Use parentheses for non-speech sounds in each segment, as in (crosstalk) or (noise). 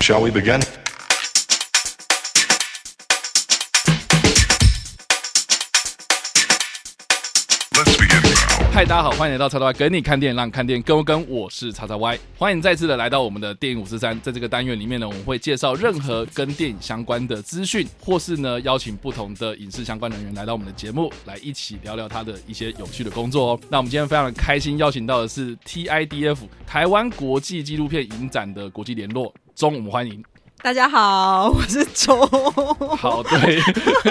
Shall we begin? 嗨，大家好，欢迎来到叉叉 Y 跟你看电影，让你看电影跟我跟，我是叉叉 Y，欢迎再次的来到我们的电影五四三，在这个单元里面呢，我们会介绍任何跟电影相关的资讯，或是呢邀请不同的影视相关人员来到我们的节目，来一起聊聊他的一些有趣的工作哦。那我们今天非常的开心，邀请到的是 TIDF 台湾国际纪录片影展的国际联络中，我们欢迎。大家好，我是周。好，对，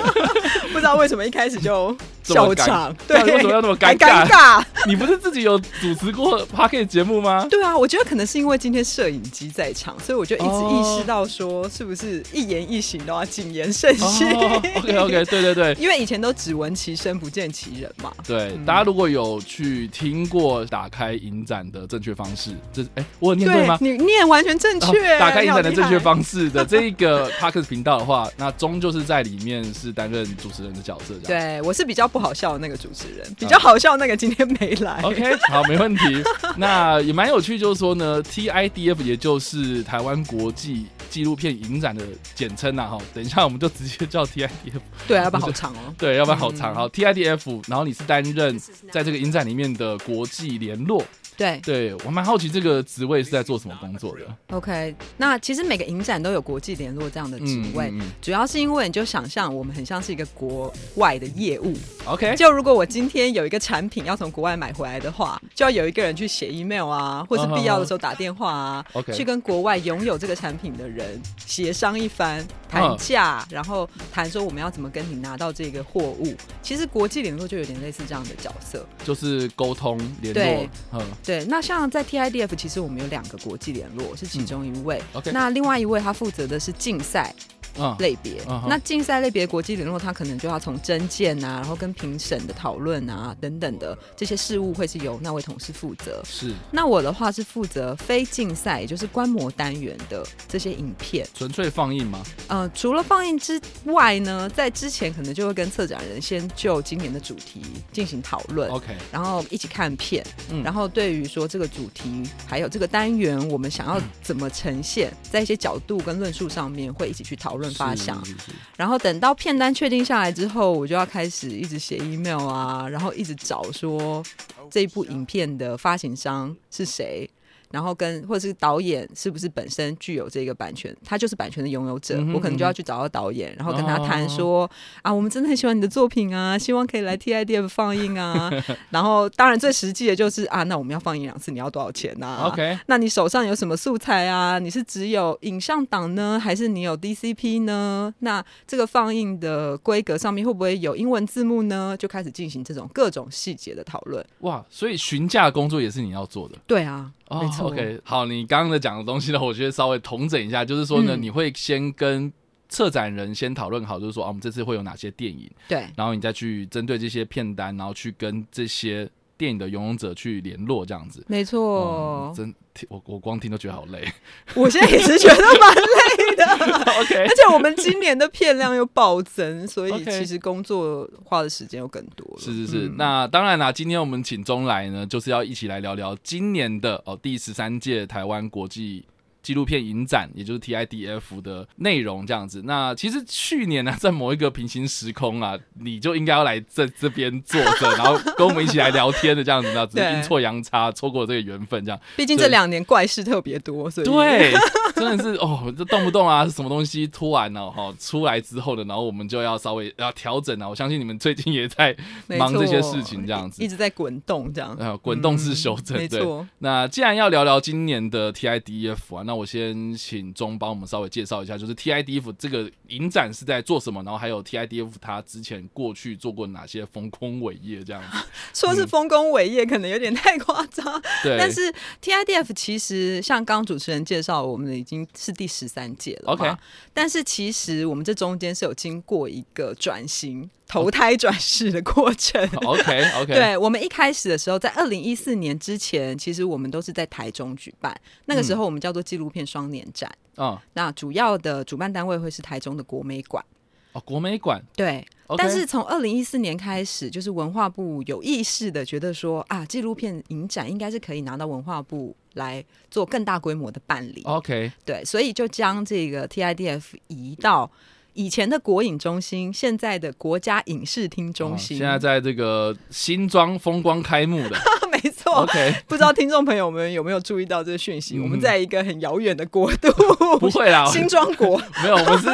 (laughs) 不知道为什么一开始就笑场，对为什么要那么尴尬尴尬。(laughs) 你不是自己有主持过 p a r k e t 节目吗？对啊，我觉得可能是因为今天摄影机在场，所以我就一直哦意识到说，是不是一言一行都要谨言慎行。哦，OK OK，(laughs) 对对对。因为以前都只闻其声不见其人嘛。对，大家如果有去听过打开影展的正确方式，这哎，我有念对吗？你念完全正确。哦打开影展的正确。方式的这一个 (laughs) Parkes 频道的话，那终就是在里面是担任主持人的角色。对，我是比较不好笑的那个主持人，比较好笑那个今天没来。OK，好，没问题。那也蛮有趣，就是说呢，TIDF 也就是台湾国际纪录片影展的简称呐，哈。等一下我们就直接叫 TIDF。对啊，要不然好长哦。(laughs) 对，要不然好长。好，TIDF，然后你是担任在这个影展里面的国际联络。对对我蛮好奇这个职位是在做什么工作的。，OK，那其实每个影展都有国际联络这样的职位，嗯嗯嗯主要是因为你就想象我们很像是一个国外的业务。OK，就如果我今天有一个产品要从国外买回来的话，就要有一个人去写 email 啊，或是必要的时候打电话啊 OK 去跟国外拥有这个产品的人协商一番，谈价，然后谈说我们要怎么跟你拿到这个货物。其实国际联络就有点类似这样的角色。就是沟通联络对，嗯对，那像在 TIDF，其实我们有两个国际联络，是其中一位。那另外一位他负责的是竞赛嗯，类别。嗯哼那竞赛类别国际联络，它可能就要从征件啊，然后跟评审的讨论啊等等的这些事务，会是由那位同事负责。是那我的话是负责非竞赛，也就是观摩单元的这些影片。纯粹放映吗？呃，除了放映之外呢，在之前可能就会跟策展人先就今年的主题进行讨论。OK，然后一起看片，嗯然后对于说这个主题还有这个单元，我们想要怎么呈现，在一些角度跟论述上面会一起去讨论发想。然后等到片单确定下来之后，我就要开始一直写 email 啊，然后一直找说这一部影片的发行商是谁。然后跟或者是导演是不是本身具有这个版权，他就是版权的拥有者，嗯哼我可能就要去找到导演，然后跟他谈说、啊，我们真的很喜欢你的作品啊，希望可以来 TIDF 放映啊。(laughs) 然后当然最实际的就是啊，那我们要放映两次，你要多少钱啊 OK 那你手上有什么素材啊？你是只有影像档呢，还是你有 DCP 呢？那这个放映的规格上面会不会有英文字幕呢？就开始进行这种各种细节的讨论。哇，所以询价工作也是你要做的。对啊，没错。OK，好，你刚刚的讲的东西呢，我觉得稍微统整一下，就是说呢，嗯你会先跟策展人先讨论好，就是说啊，我们这次会有哪些电影，对然后你再去针对这些片单，然后去跟这些电影的拥有者去联络，这样子。没错嗯，真听我我光听都觉得好累。(laughs) 我现在也是觉得蛮累的。(laughs) OK，而且我们今年的片量又暴增，所以其实工作花的时间又更多了。是是是，嗯那当然啦，今天我们请钟来呢，就是要一起来聊聊今年的哦第十三届台湾国际纪录片影展，也就是 TIDF 的内容这样子。那其实去年呢，在某一个平行时空啊，你就应该要来这这边坐着，然后跟我们一起来聊天的这样子，那只是 (laughs) 阴错阳差，错过这个缘分这样。毕竟这两年怪事特别多，所以对，(laughs) 真的是哦，这动不动啊，什么东西突然呢、哈、出来之后的，然后我们就要稍微要调整啊。我相信你们最近也在忙这些事情，这样子 (laughs) 一。直在滚动这样。呃，滚动式修正，对。没错。那既然要聊聊今年的 TIDF 啊，那我先请钟帮我们稍微介绍一下，就是 TIDF 这个影展是在做什么，然后还有 TIDF 它之前过去做过哪些丰功伟业这样子。(laughs) 说是丰功伟业，可能有点太夸张。(laughs) 对，但是 TIDF 其实像刚刚主持人介绍，我们已经是第十三届了 OK 但是其实我们这中间是有经过一个转型、投胎转世的过程。(laughs) OK OK，，对我们一开始的时候，在二零一四年之前，其实我们都是在台中举办。那个时候我们叫做纪录片双年展。嗯，那主要的主办单位会是台中的国美馆。哦，国美馆对但是从二零一四年开始，就是文化部有意识的觉得说啊，纪录片影展应该是可以拿到文化部来做更大规模的办理。OK，对，所以就将这个 TIDF 移到以前的国影中心，现在的国家影视厅中心。哦现在在这个新庄风光开幕的 (laughs) 没错。，OK，(laughs) 不知道听众朋友们有没有注意到这个讯息？嗯 (laughs) 我们在一个很遥远的国度，不会啦，新庄国，没有，我们是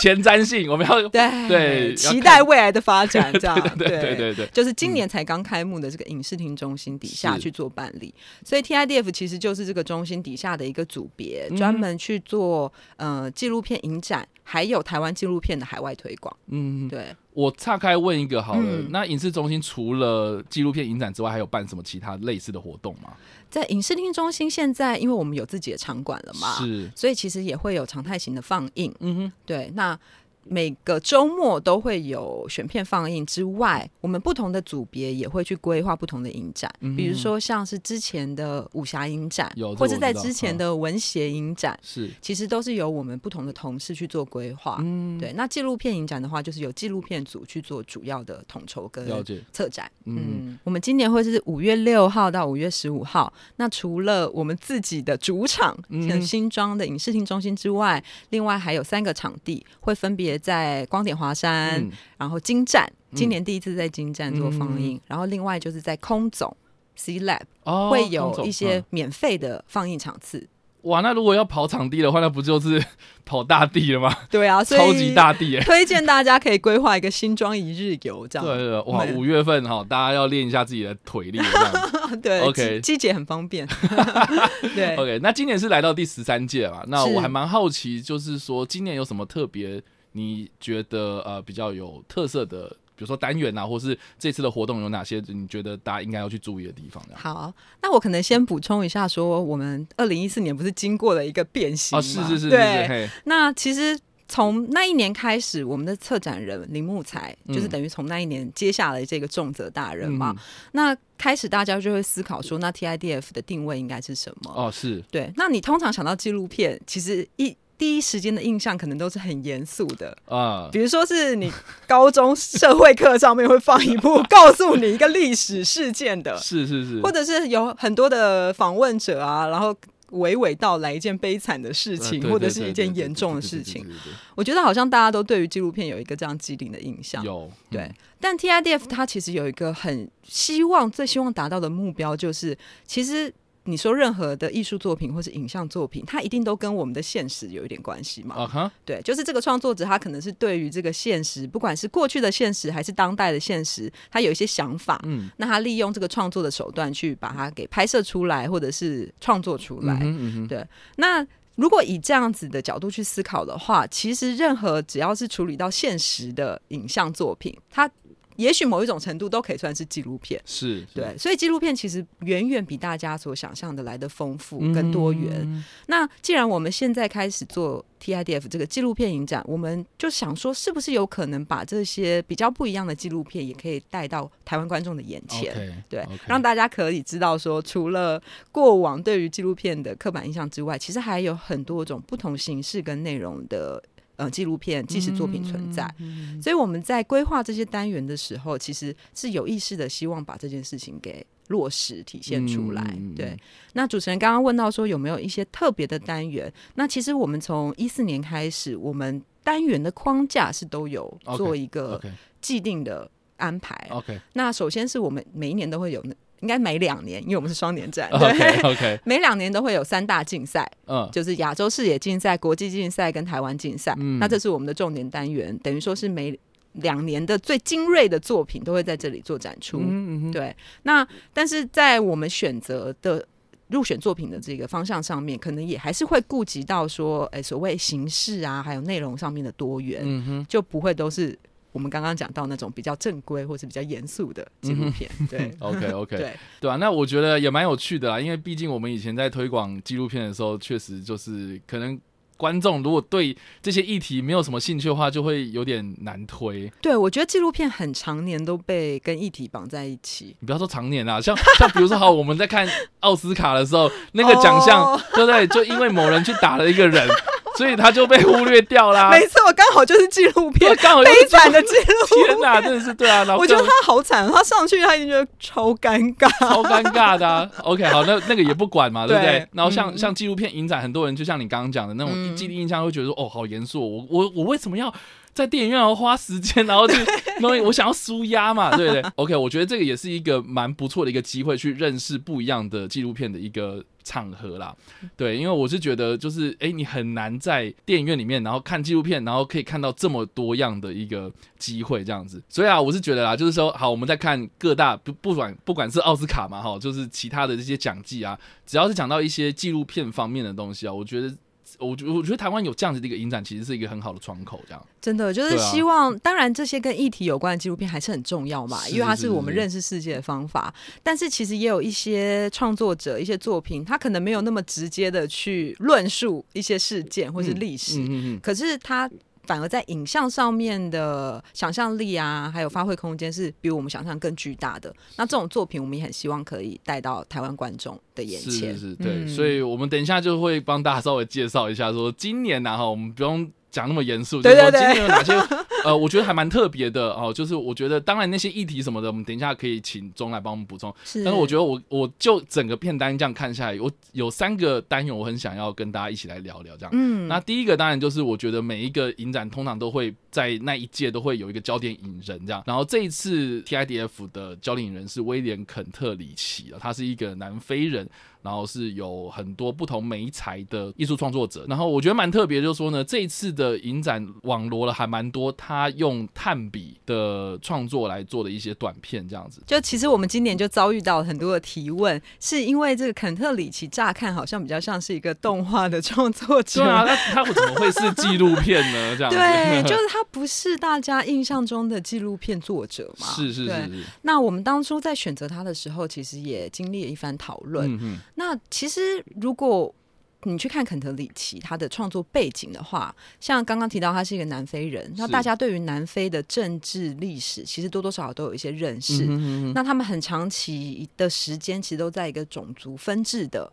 前瞻性，我们要对对期待未来的发展，这样对对对就是今年才刚开幕的这个影视厅中心底下去做办理，所以 TIDF 其实就是这个中心底下的一个组别，嗯专门去做呃纪录片影展，还有台湾纪录片的海外推广。嗯，对，我岔开问一个好了，嗯那影视中心除了纪录片影展之外，还有办什么其他类似的活动吗？在影视厅中心现在，因为我们有自己的场馆了嘛，是，所以其实也会有常态型的放映。嗯哼，对，那每个周末都会有选片放映之外，我们不同的组别也会去规划不同的影展，嗯比如说像是之前的武侠影展有，或者在之前的文学影展，是，其实都是由我们不同的同事去做规划。嗯，对，那纪录片影展的话，就是由纪录片组去做主要的统筹跟策展。嗯。嗯，我们今年会是五月六号到五月十五号。那除了我们自己的主场，嗯。像新庄的影视厅中心之外，另外还有三个场地，会分别在光点华山，嗯然后金站，嗯今年第一次在金站做放映，然后另外就是在空总 C Lab 哦，会有一些嗯免费的放映场次。哇，那如果要跑场地的话，那不就是 (laughs) 跑大地了吗？对啊，所以超级大地耶！(laughs) 推荐大家可以规划一个新庄一日游，这样对对，对哇，五月份哈，大家要练一下自己的腿力，这样。(laughs) 对 OK 季节很方便。对 OK，那今年是来到第十三届嘛？那我还蛮好奇，就是说今年有什么特别？你觉得呃比较有特色的，比如说单元啊，或是这次的活动有哪些？你觉得大家应该要去注意的地方？好，那我可能先补充一下，说我们二零一四年不是经过了一个变形哦，吗？是是是是是，对。那其实从那一年开始，我们的策展人林木才，嗯就是等于从那一年接下来这个重责大人嘛。嗯那开始大家就会思考说，那 TIDF 的定位应该是什么？哦，是对，那你通常想到纪录片，其实一第一时间的印象可能都是很严肃的，啊，比如说是你高中社会课上面会放一部 (laughs) 告诉你一个历史事件的，是是是，或者是有很多的访问者啊，然后娓娓道来一件悲惨的事呃情，或者是一件严重的事情。我觉得好像大家都对于纪录片有一个这样既定的印象。有。对。嗯，但 TIDF 它其实有一个很希望、最希望达到的目标，就是其实你说任何的艺术作品或是影像作品，它一定都跟我们的现实有一点关系嘛。啊哈，对，就是这个创作者他可能是对于这个现实，不管是过去的现实还是当代的现实，他有一些想法。嗯，那他利用这个创作的手段去把它给拍摄出来，或者是创作出来。对那如果以这样子的角度去思考的话，其实任何只要是处理到现实的影像作品，它也许某一种程度都可以算是纪录片。是，是对，所以纪录片其实远远比大家所想象的来的丰富跟多元。嗯那既然我们现在开始做 TIDF 这个纪录片影展，我们就想说，是不是有可能把这些比较不一样的纪录片，也可以带到台湾观众的眼前对让大家可以知道说，除了过往对于纪录片的刻板印象之外，其实还有很多种不同形式跟内容的呃纪录片纪实作品存在。嗯所以我们在规划这些单元的时候，其实是有意识的希望把这件事情给落实体现出来。对，那主持人刚刚问到说有没有一些特别的单元？那其实我们从一四年开始，我们单元的框架是都有做一个既定的安排。OK 那首先是我们每一年都会有那，应该每两年，因为我们是双年展，(laughs) OK 对，OK，(laughs) 每两年都会有三大竞赛，嗯，就是亚洲视野竞赛、国际竞赛跟台湾竞赛。嗯。那这是我们的重点单元，等于说是每两年的最精锐的作品都会在这里做展出。嗯嗯对，那但是在我们选择的。入选作品的这个方向上面，可能也还是会顾及到说，哎、所谓形式啊，还有内容上面的多元，就不会都是我们刚刚讲到那种比较正规或是比较严肃的纪录片。对 (laughs) OK (laughs) OK，对，对啊，那我觉得也蛮有趣的啊，因为毕竟我们以前在推广纪录片的时候，确实就是可能观众如果对这些议题没有什么兴趣的话，就会有点难推。对，我觉得纪录片很常年都被跟议题绑在一起。你不要说常年啊，像像比如说，好，我们在看奥斯卡的时候，那个奖项，(laughs) 哦对不对？就因为某人去打了一个人，(laughs) 所以他就被忽略掉啦。没错，刚好就是纪录片，刚好悲惨的纪录天哪，真的是对啊。我觉得他好惨，他上去他已经觉得超尴尬，超尴尬的。OK，好，那那个也不管嘛，(laughs) 对不对？然后像嗯像纪录片影展，很多人就像你刚刚讲的那种一记忆印象，会觉得说哦，好严肃，我我我为什么要？在电影院要花时间，然后去，然后我想要舒压嘛，(laughs) 对不对？OK，我觉得这个也是一个蛮不错的一个机会，去认识不一样的纪录片的一个场合啦。对，因为我是觉得，就是哎，你很难在电影院里面，然后看纪录片，然后可以看到这么多样的一个机会，这样子。所以啊，我是觉得啦，就是说，好，我们在看各大不不管不管是奥斯卡嘛，哈，就是其他的这些奖季啊，只要是讲到一些纪录片方面的东西啊，我觉得。我觉我觉得台湾有这样子的一个影展，其实是一个很好的窗口，这样真的就是希望。当然，这些跟议题有关的纪录片还是很重要嘛，是因为它是是我们是认识世界的方法。但是其实也有一些创作者、一些作品，他可能没有那么直接的去论述一些事件或是历史，嗯嗯嗯，可是他反而在影像上面的想象力啊，还有发挥空间是比我们想象更巨大的。那这种作品，我们也很希望可以带到台湾观众的眼前。是是，对，嗯所以我们等一下就会帮大家稍微介绍一下，说今年呢、哈，我们不用讲那么严肃，对就是说对对今天有哪些 (laughs) 呃，我觉得还蛮特别的哦，就是我觉得当然那些议题什么的，我们等一下可以请钟来帮我们补充。是，但是我觉得我我就整个片单这样看下来，我有三个单元我很想要跟大家一起来聊聊这样。嗯，那第一个当然就是我觉得每一个影展通常都会在那一届都会有一个焦点引人这样，然后这一次 TIDF 的焦点引人是威廉肯特里奇啊，他是一个南非人。然后是有很多不同媒材的艺术创作者，然后我觉得蛮特别，就是说呢，这一次的影展网罗了还蛮多他用炭笔的创作来做的一些短片，这样子。就其实我们今年就遭遇到很多的提问，是因为这个肯特里奇乍看好像比较像是一个动画的创作者，对啊，那他怎么会是纪录片呢？这样子，对，就是他不是大家印象中的纪录片作者嘛。是是对是是，那我们当初在选择他的时候，其实也经历了一番讨论。那其实如果你去看肯特里奇他的创作背景的话，像刚刚提到他是一个南非人，那大家对于南非的政治历史其实多多少少都有一些认识。嗯哼哼哼那他们很长期的时间其实都在一个种族分治的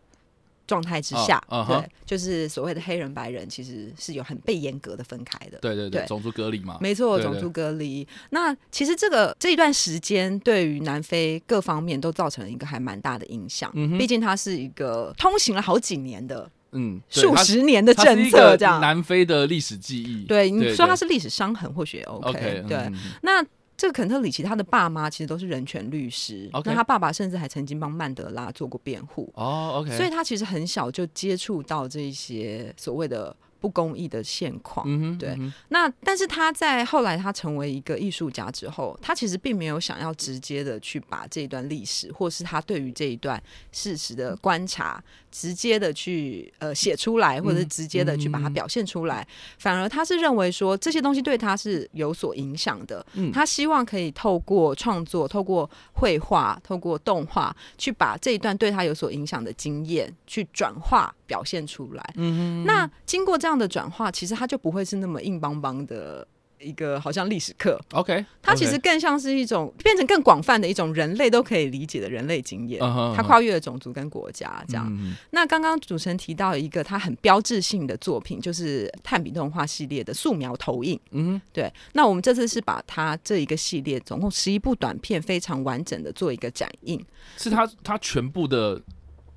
状态之下，对，就是所谓的黑人白人其实是有很被严格的分开的。对对对，对种族隔离嘛，没错，种族隔离。那其实这个这一段时间对于南非各方面都造成了一个还蛮大的影响。嗯毕竟它是一个通行了好几年的、嗯，数十年的政策，这样。南非的历史记忆。对，你说它是是历史伤痕，或许也 OK。对，那这个肯特里奇他的爸妈其实都是人权律师那他爸爸甚至还曾经帮曼德拉做过辩护。哦，OK，所以他其实很小就接触到这一些所谓的不公义的现况。嗯，对嗯那但是他在后来他成为一个艺术家之后，他其实并没有想要直接的去把这一段历史，或是他对于这一段事实的观察，直接的去呃写出来，或者是直接的去把它表现出来。反而他是认为说这些东西对他是有所影响的。嗯他希望可以透过创作、透过绘画、透过动画，去把这一段对他有所影响的经验去转化表现出来。那经过这样的转化，其实他就不会是那么硬邦邦的一个好像历史课，OK，它其实更像是一种变成更广泛的一种人类都可以理解的人类经验它跨越了种族跟国家这样。嗯那刚刚主持人提到一个它很标志性的作品，就是炭笔动画系列的素描投影。嗯对，那我们这次是把它这一个系列总共十一部短片，非常完整的做一个展映。是它它全部的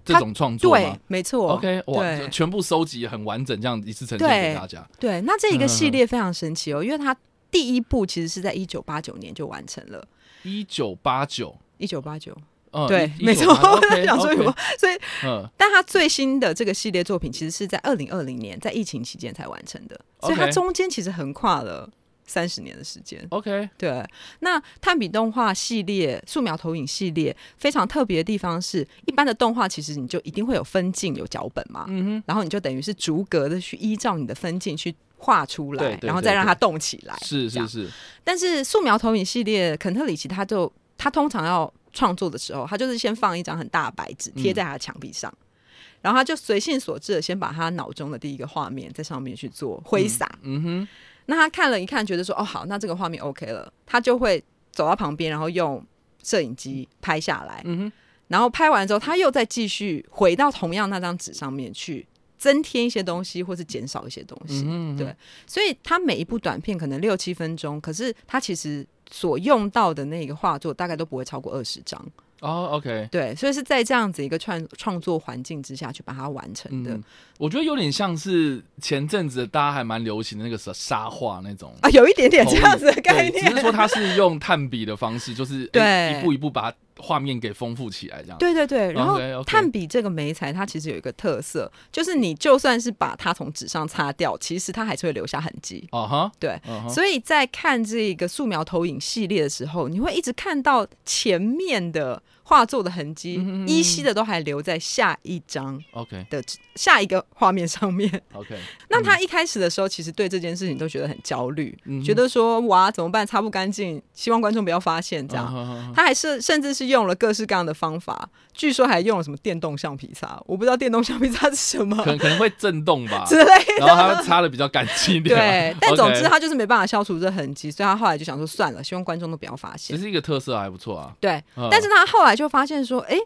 这种创作对，没错。？OK，哇，对全部收集很完整，这样一次呈现给大家。对，那这一个系嗯列非常神奇哦，因为它第一部其实是在一九八九年就完成了，一九八九，一九八九，嗯，对，没错。OK，(laughs) 想说什么？所以，嗯，但它最新的这个系列作品其实是在二零二零年，在疫情期间才完成的，所以它中间其实横跨了三十年的时间。OK，对，那炭笔动画系列、素描投影系列非常特别的地方是，一般的动画其实你就一定会有分镜、有脚本嘛，嗯哼，然后你就等于是逐格的去依照你的分镜去画出来，对然后再让它对动起来。是是是，但是素描投影系列，肯特里奇他就他通常要创作的时候，他就是先放一张很大的白纸贴在他的墙壁上，然后他就随性所致的先把他脑中的第一个画面在上面去做挥洒。嗯哼，那他看了一看，觉得说哦好，那这个画面 OK 了，他就会走到旁边，然后用摄影机拍下来，嗯哼，然后拍完之后，他又再继续回到同样那张纸上面去。增添一些东西，或是减少一些东西。对，所以他每一部短片可能六七分钟，可是他其实所用到的那个画作大概都不会超过二十张。哦，OK，对，所以是在这样子一个创创作环境之下去把它完成的。嗯，我觉得有点像是前阵子大家还蛮流行的那个沙沙画那种啊，有一点点这样子的概念。只是说它是用炭笔的方式，就是 (laughs) 一步一步把画面给丰富起来，这样。对对对，然后炭笔这个媒材，它其实有一个特色，就是你就算是把它从纸上擦掉，其实它还是会留下痕迹。哦哈，对，所以在看这个素描投影系列的时候，你会一直看到前面的画作的痕迹，嗯嗯嗯依稀的都还留在下一张，OK 的下一个画面上面。OK，那他一开始的时候，其实对这件事情都觉得很焦虑，嗯觉得说哇怎么办，擦不干净，希望观众不要发现这样。他还是甚至是用了各式各样的方法，据说还用了什么电动橡皮擦，我不知道电动橡皮擦是什么可能可能会震动吧，(laughs) 之类的。然后他擦的比较干净一点。对，(laughs) 但总之他就是没办法消除这痕迹，所以他后来就想说算了，希望观众都不要发现。只是一个特色还不错啊。对，嗯但是他后来就发现说，哎、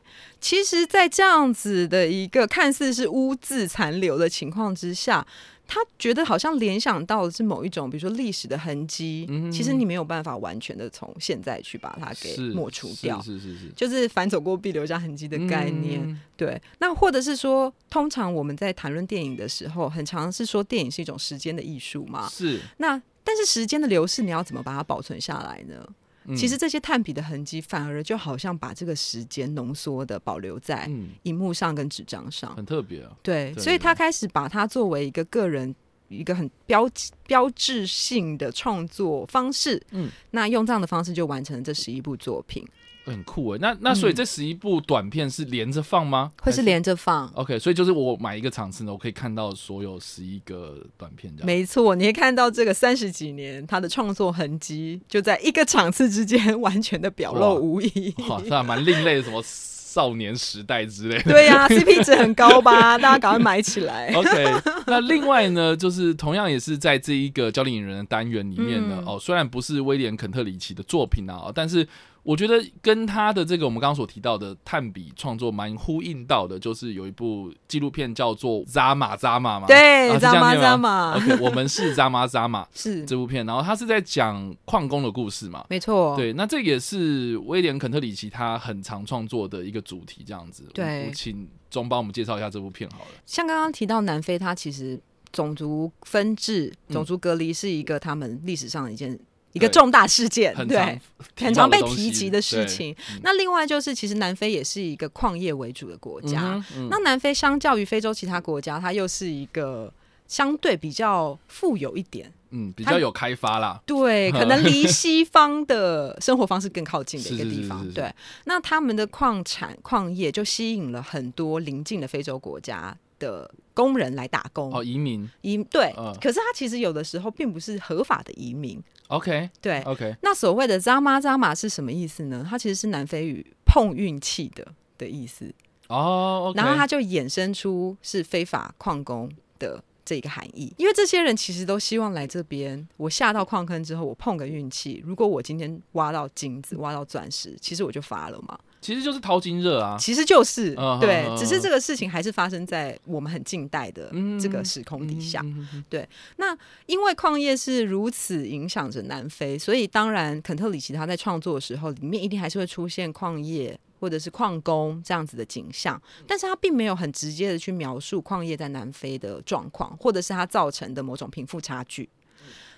其实，在这样子的一个看似是污渍残留的情况之下，他觉得好像联想到的是某一种，比如说历史的痕迹，嗯其实你没有办法完全的从现在去把它给抹除掉。是是是是就是反走过必留下痕迹的概念，嗯对。那或者是说，通常我们在谈论电影的时候，很常是说电影是一种时间的艺术嘛。是。那但是时间的流逝，你要怎么把它保存下来呢？嗯其实这些炭笔的痕迹，反而就好像把这个时间浓缩的保留在嗯，荧幕上跟纸张上。很特别啊。对，对所以他开始把它作为一个个人一个很标标志性的创作方式。嗯，那用这样的方式就完成了这十一部作品，很酷哎。那那所以嗯这十一部短片是连着放吗？会是还连着放。OK，所以就是我买一个场次呢，我可以看到所有十一个短片这样。没错，你可以看到这个三十几年他的创作痕迹，就在一个场次之间完全的表露无遗。哇，这还蛮另类的，什么少年时代之类的。对呀、c p 值很高吧？(laughs) 大家赶快买起来。OK，那另外呢，就是同样也是在这一个教练引人的单元里面呢，嗯哦，虽然不是威廉肯特里奇的作品啊，但是我觉得跟他的这个我们刚刚所提到的炭笔创作蛮呼应到的，就是有一部纪录片叫做《扎马扎马》嘛，对，扎马扎马 OK，我们是扎马扎马是这部片，然后他是在讲矿工的故事嘛。没错。对，那这也是威廉肯特里奇他很常创作的一个主题，这样子。对请钟帮我们介绍一下这部片好了。像刚刚提到南非，它其实种族分治、嗯种族隔离是一个他们历史上的一件一个重大事件，对，(laughs) 很常被提及的事情嗯。那另外就是，其实南非也是一个矿业为主的国家。那南非相较于非洲其他国家，它又是一个相对比较富有一点。嗯，比较有开发啦。对，(laughs) 可能离西方的生活方式更靠近的一个地方。是是是对，那他们的矿产矿业就吸引了很多邻近的非洲国家的工人来打工。哦，移民移对，嗯可是他其实有的时候并不是合法的移民。，OK 对，OK，那所谓的“扎马扎马”是什么意思呢？它其实是南非语“碰运气”的的意思，哦然后它就衍生出是非法矿工的这个含义。因为这些人其实都希望来这边，我下到矿坑之后，我碰个运气，如果我今天挖到金子、挖到钻石，其实我就发了嘛。其实就是淘金热啊。其实就是、嗯对只是这个事情还是发生在我们很近代的嗯这个时空底下。嗯嗯嗯那因为矿业是如此影响着南非，所以当然肯特里奇他在创作的时候，里面一定还是会出现矿业或者是矿工这样子的景象，但是他并没有很直接的去描述矿业在南非的状况，或者是它造成的某种贫富差距。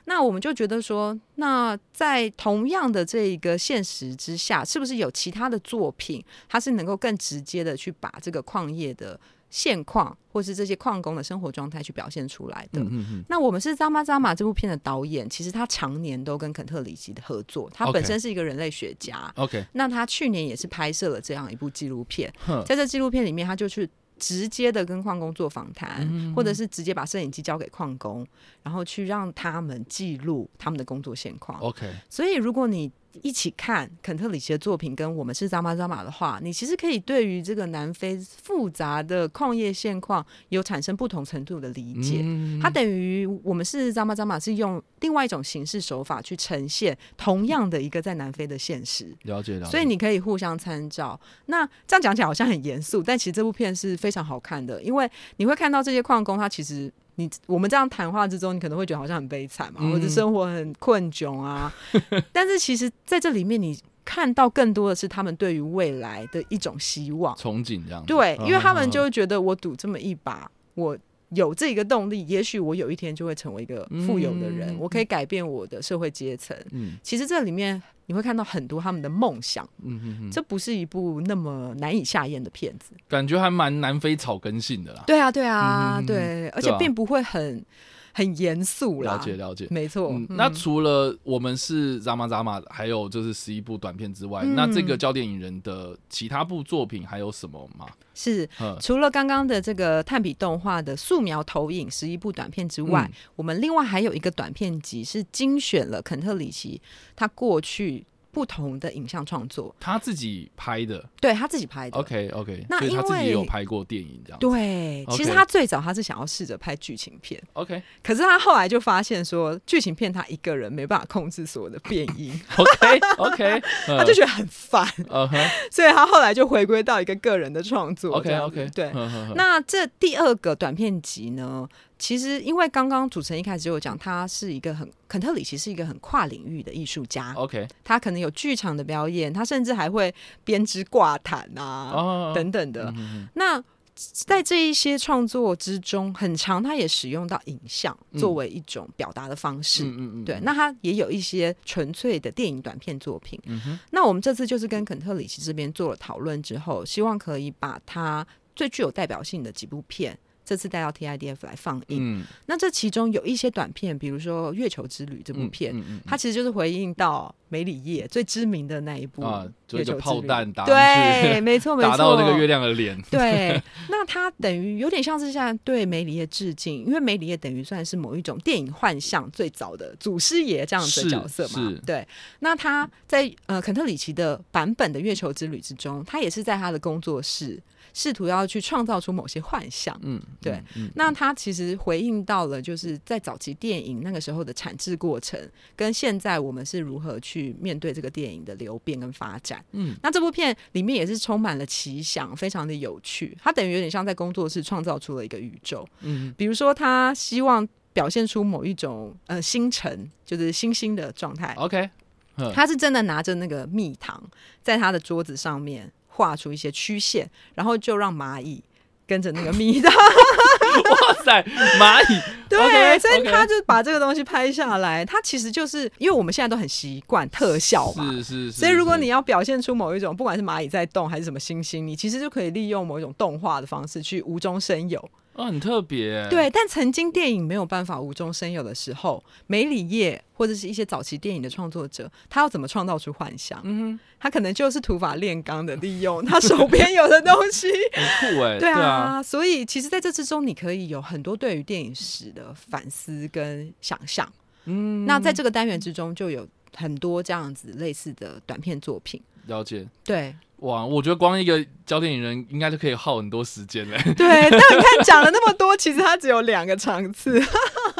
那我们就觉得说，那在同样的这一个现实之下，是不是有其他的作品，它是能够更直接的去把这个矿业的现况，或是这些矿工的生活状态去表现出来的？嗯嗯嗯那我们是《扎马扎马》这部片的导演，其实他常年都跟肯特里奇的合作，他本身是一个人类学家。，OK，那他去年也是拍摄了这样一部纪录片，在这纪录片里面，他就去直接的跟矿工做访谈，嗯或者是直接把摄影机交给矿工，然后去让他们记录他们的工作现况。，OK，所以，如果你一起看肯特里奇的作品，跟我们是扎马扎马的话，你其实可以对于这个南非复杂的矿业现况有产生不同程度的理解。嗯它等于我们是扎马扎马是用另外一种形式手法去呈现同样的一个在南非的现实。了解了解，所以你可以互相参照。那这样讲起来好像很严肃，但其实这部片是非常好看的，因为你会看到这些矿工，他其实你我们这样谈话之中，你可能会觉得好像很悲惨嘛，嗯或者生活很困窘啊。(laughs) 但是其实在这里面，你看到更多的是他们对于未来的一种希望。憧憬这样，对，因为他们嗯就会觉得我赌这么一把，我。有这个动力，也许我有一天就会成为一个富有的人，嗯我可以改变我的社会阶层。嗯其实这里面你会看到很多他们的梦想，这不是一部那么难以下咽的片子。感觉还蛮南非草根性的啦。对啊，对啊，嗯对，而且并不会很很严肃啦。了解了解。没错。嗯，嗯那除了我们是 Zama Zama，还有就是十一部短片之外，嗯那这个焦点影人的其他部作品还有什么吗？是嗯，除了刚刚的这个炭笔动画的素描投影十一部短片之外，嗯我们另外还有一个短片集是精选了肯特里奇他过去不同的影像创作，他自己拍的对他自己拍的。，OK OK，那因为他自己有拍过电影这样。对，其实他最早他是想要试着拍剧情片，OK 可是他后来就发现说，剧情片他一个人没办法控制所有的变音，OK OK，(laughs) 他就觉得很烦，所以他后来就回归到一个个人的创作。OK OK，对。那那这第二个短片集呢？其实因为刚刚主持人一开始就有讲，他是一个很肯特里奇是一个很跨领域的艺术家，OK 他可能有剧场的表演，他甚至还会编织挂毯啊、哦等等的。那在这一些创作之中，很长他也使用到影像嗯作为一种表达的方式。嗯嗯嗯，对，那他也有一些纯粹的电影短片作品。那我们这次就是跟肯特里奇这边做了讨论之后，希望可以把他最具有代表性的几部片。这次带到 TIDF 来放映，嗯。那这其中有一些短片，比如说《月球之旅》这部片，它其实就是回应到梅里叶最知名的那一部啊，就月球炮旅。弹打上对，去，没错，没错，打到那个月亮的脸。对，(laughs) 那它等于有点像是现在对梅里叶致敬，因为梅里叶等于算是某一种电影幻象最早的祖师爷这样子的角色嘛。对，那他在呃肯特里奇的版本的月球之旅之中，他也是在他的工作室试图要去创造出某些幻象。嗯，对那他其实回应到了，就是在早期电影那个时候的产制过程，跟现在我们是如何去面对这个电影的流变跟发展。嗯，那这部片里面也是充满了奇想，非常的有趣。它等于有点像在工作室创造出了一个宇宙。嗯比如说，他希望表现出某一种呃星辰，就是星星的状态。，OK，嗯他是真的拿着那个蜜糖，在他的桌子上面画出一些曲线，然后就让蚂蚁跟着那个蜜的。(laughs) 哇塞，蚂蚁，对所以他就把这个东西拍下来。他其实就是因为我们现在都很习惯特效嘛。是是是，所以，如果你要表现出某一种，不管是蚂蚁在动还是什么星星，你其实就可以利用某一种动画的方式去无中生有。哦很特别，对，但曾经电影没有办法无中生有的时候，梅里叶或者是一些早期电影的创作者，他要怎么创造出幻想？嗯他可能就是土法炼钢的利用他手边有的东西。(laughs) 很酷哎，对啊，啊，所以其实在这之中，你可以有很多对于电影史的反思跟想象。嗯，那在这个单元之中，就有很多这样子类似的短片作品。了解。对哇，我觉得光一个教电影人应该就可以耗很多时间嘞。对，但你看讲了那么多，其实他只有两个场次。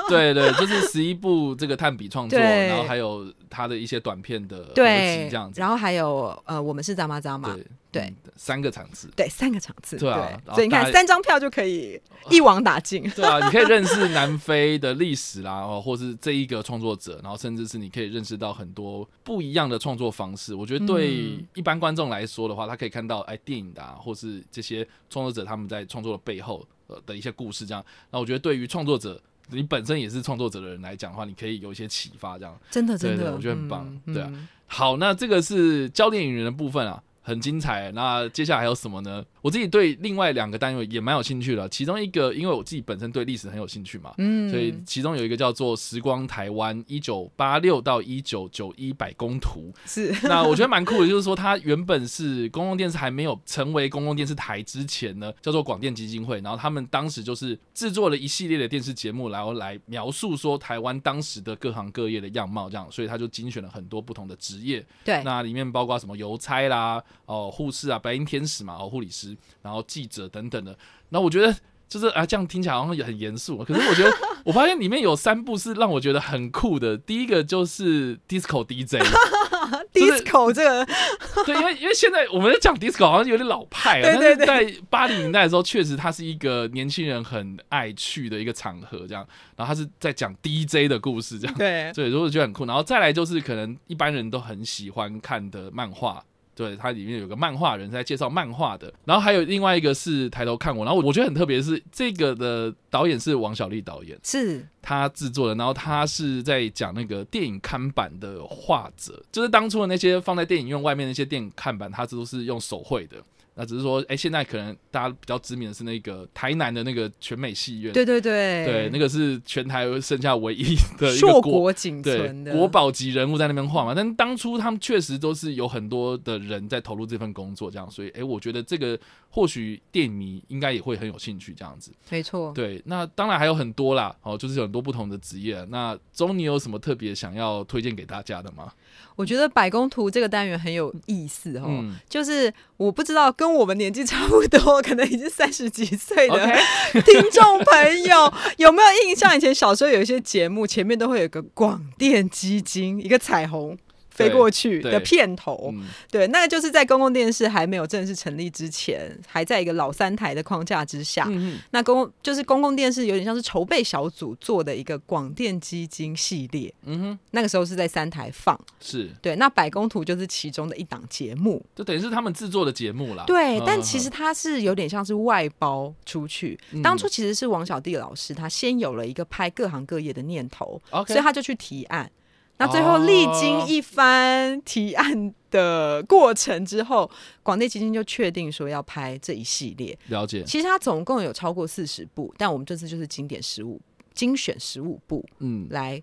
(laughs) 对对，就是十一部这个炭笔创作，然后还有他的一些短片的合对集这样，子。然后还有呃，我们是扎马扎马，对三个场次。对，三个场次，对啊所以你看三张票就可以一网打尽。对啊，你可以认识南非的历史啦，哦，或是这一个创作者，然后甚至是你可以认识到很多不一样的创作方式。我觉得对嗯一般观众来说的话，他可以看到哎电影的、啊，或是这些创作者他们在创作的背后呃的一些故事这样。那我觉得对于创作者。你本身也是创作者的人来讲的话，你可以有一些启发，这样。真的真的，对对我觉得很棒嗯对啊嗯好，那这个是焦点影人的部分啊。很精彩。那接下来还有什么呢？我自己对另外两个单位也蛮有兴趣的，其中一个因为我自己本身对历史很有兴趣嘛，嗯所以其中有一个叫做《时光台湾一九八六到一九九一百工图》。是 (laughs) 那我觉得蛮酷的，就是说它原本是公共电视还没有成为公共电视台之前呢，叫做广电基金会，然后他们当时就是制作了一系列的电视节目，然后来描述说台湾当时的各行各业的样貌，这样，所以他就精选了很多不同的职业，对，那里面包括什么邮差啦、哦护士啊、白衣天使嘛、哦护理师，然后记者等等的。那我觉得就是啊，这样听起来好像也很严肃，可是我觉得 (laughs) 我发现里面有三部是让我觉得很酷的。第一个就是 disco DJ，(laughs) 就是 disco 这个 (laughs) 对，因为因为现在我们在讲 disco 好像有点老派啊，对对对但是在八零年代的时候，确实它是一个年轻人很爱去的一个场合，这样。然后他是在讲 DJ 的故事，这样。对对，所以我觉得很酷。然后再来就是可能一般人都很喜欢看的漫画。对，它里面有个漫画人在介绍漫画的，然后还有另外一个是抬头看我，然后我我觉得很特别是这个的导演是王小利导演，是他制作的，然后他是在讲那个电影看板的画者，就是当初的那些放在电影院外面那些电影看板，他这都是用手绘的。那只是说，哎、现在可能大家比较知名的是那个台南的那个全美戏院，对对对对，那个是全台剩下唯一的一个硕国果仅存的国宝级人物在那边晃嘛。但当初他们确实都是有很多的人在投入这份工作，这样，所以哎、我觉得这个或许电影迷应该也会很有兴趣这样子。没错。对，那当然还有很多啦，哦，就是有很多不同的职业。那中，你有什么特别想要推荐给大家的吗？我觉得百工图这个单元很有意思哦，嗯就是我不知道跟我们年纪差不多，可能已经三十几岁的 (laughs) 听众朋友有没有印象？以前小时候有一些节目前面都会有个广电基金，一个彩虹。飞过去的片头，嗯，对，那个就是在公共电视还没有正式成立之前，还在一个老三台的框架之下。嗯那公就是公共电视有点像是筹备小组做的一个广电基金系列，嗯哼，那个时候是在三台放。是，对，那百工图就是其中的一档节目。就等于是他们制作的节目啦。对，嗯但其实它是有点像是外包出去。嗯当初其实是王小弟老师他先有了一个拍各行各业的念头，所以他就去提案。那最后历经一番提案的过程之后，广电基金就确定说要拍这一系列。了解，其实它总共有超过四十部，但我们这次就是经典十五精选十五部嗯。来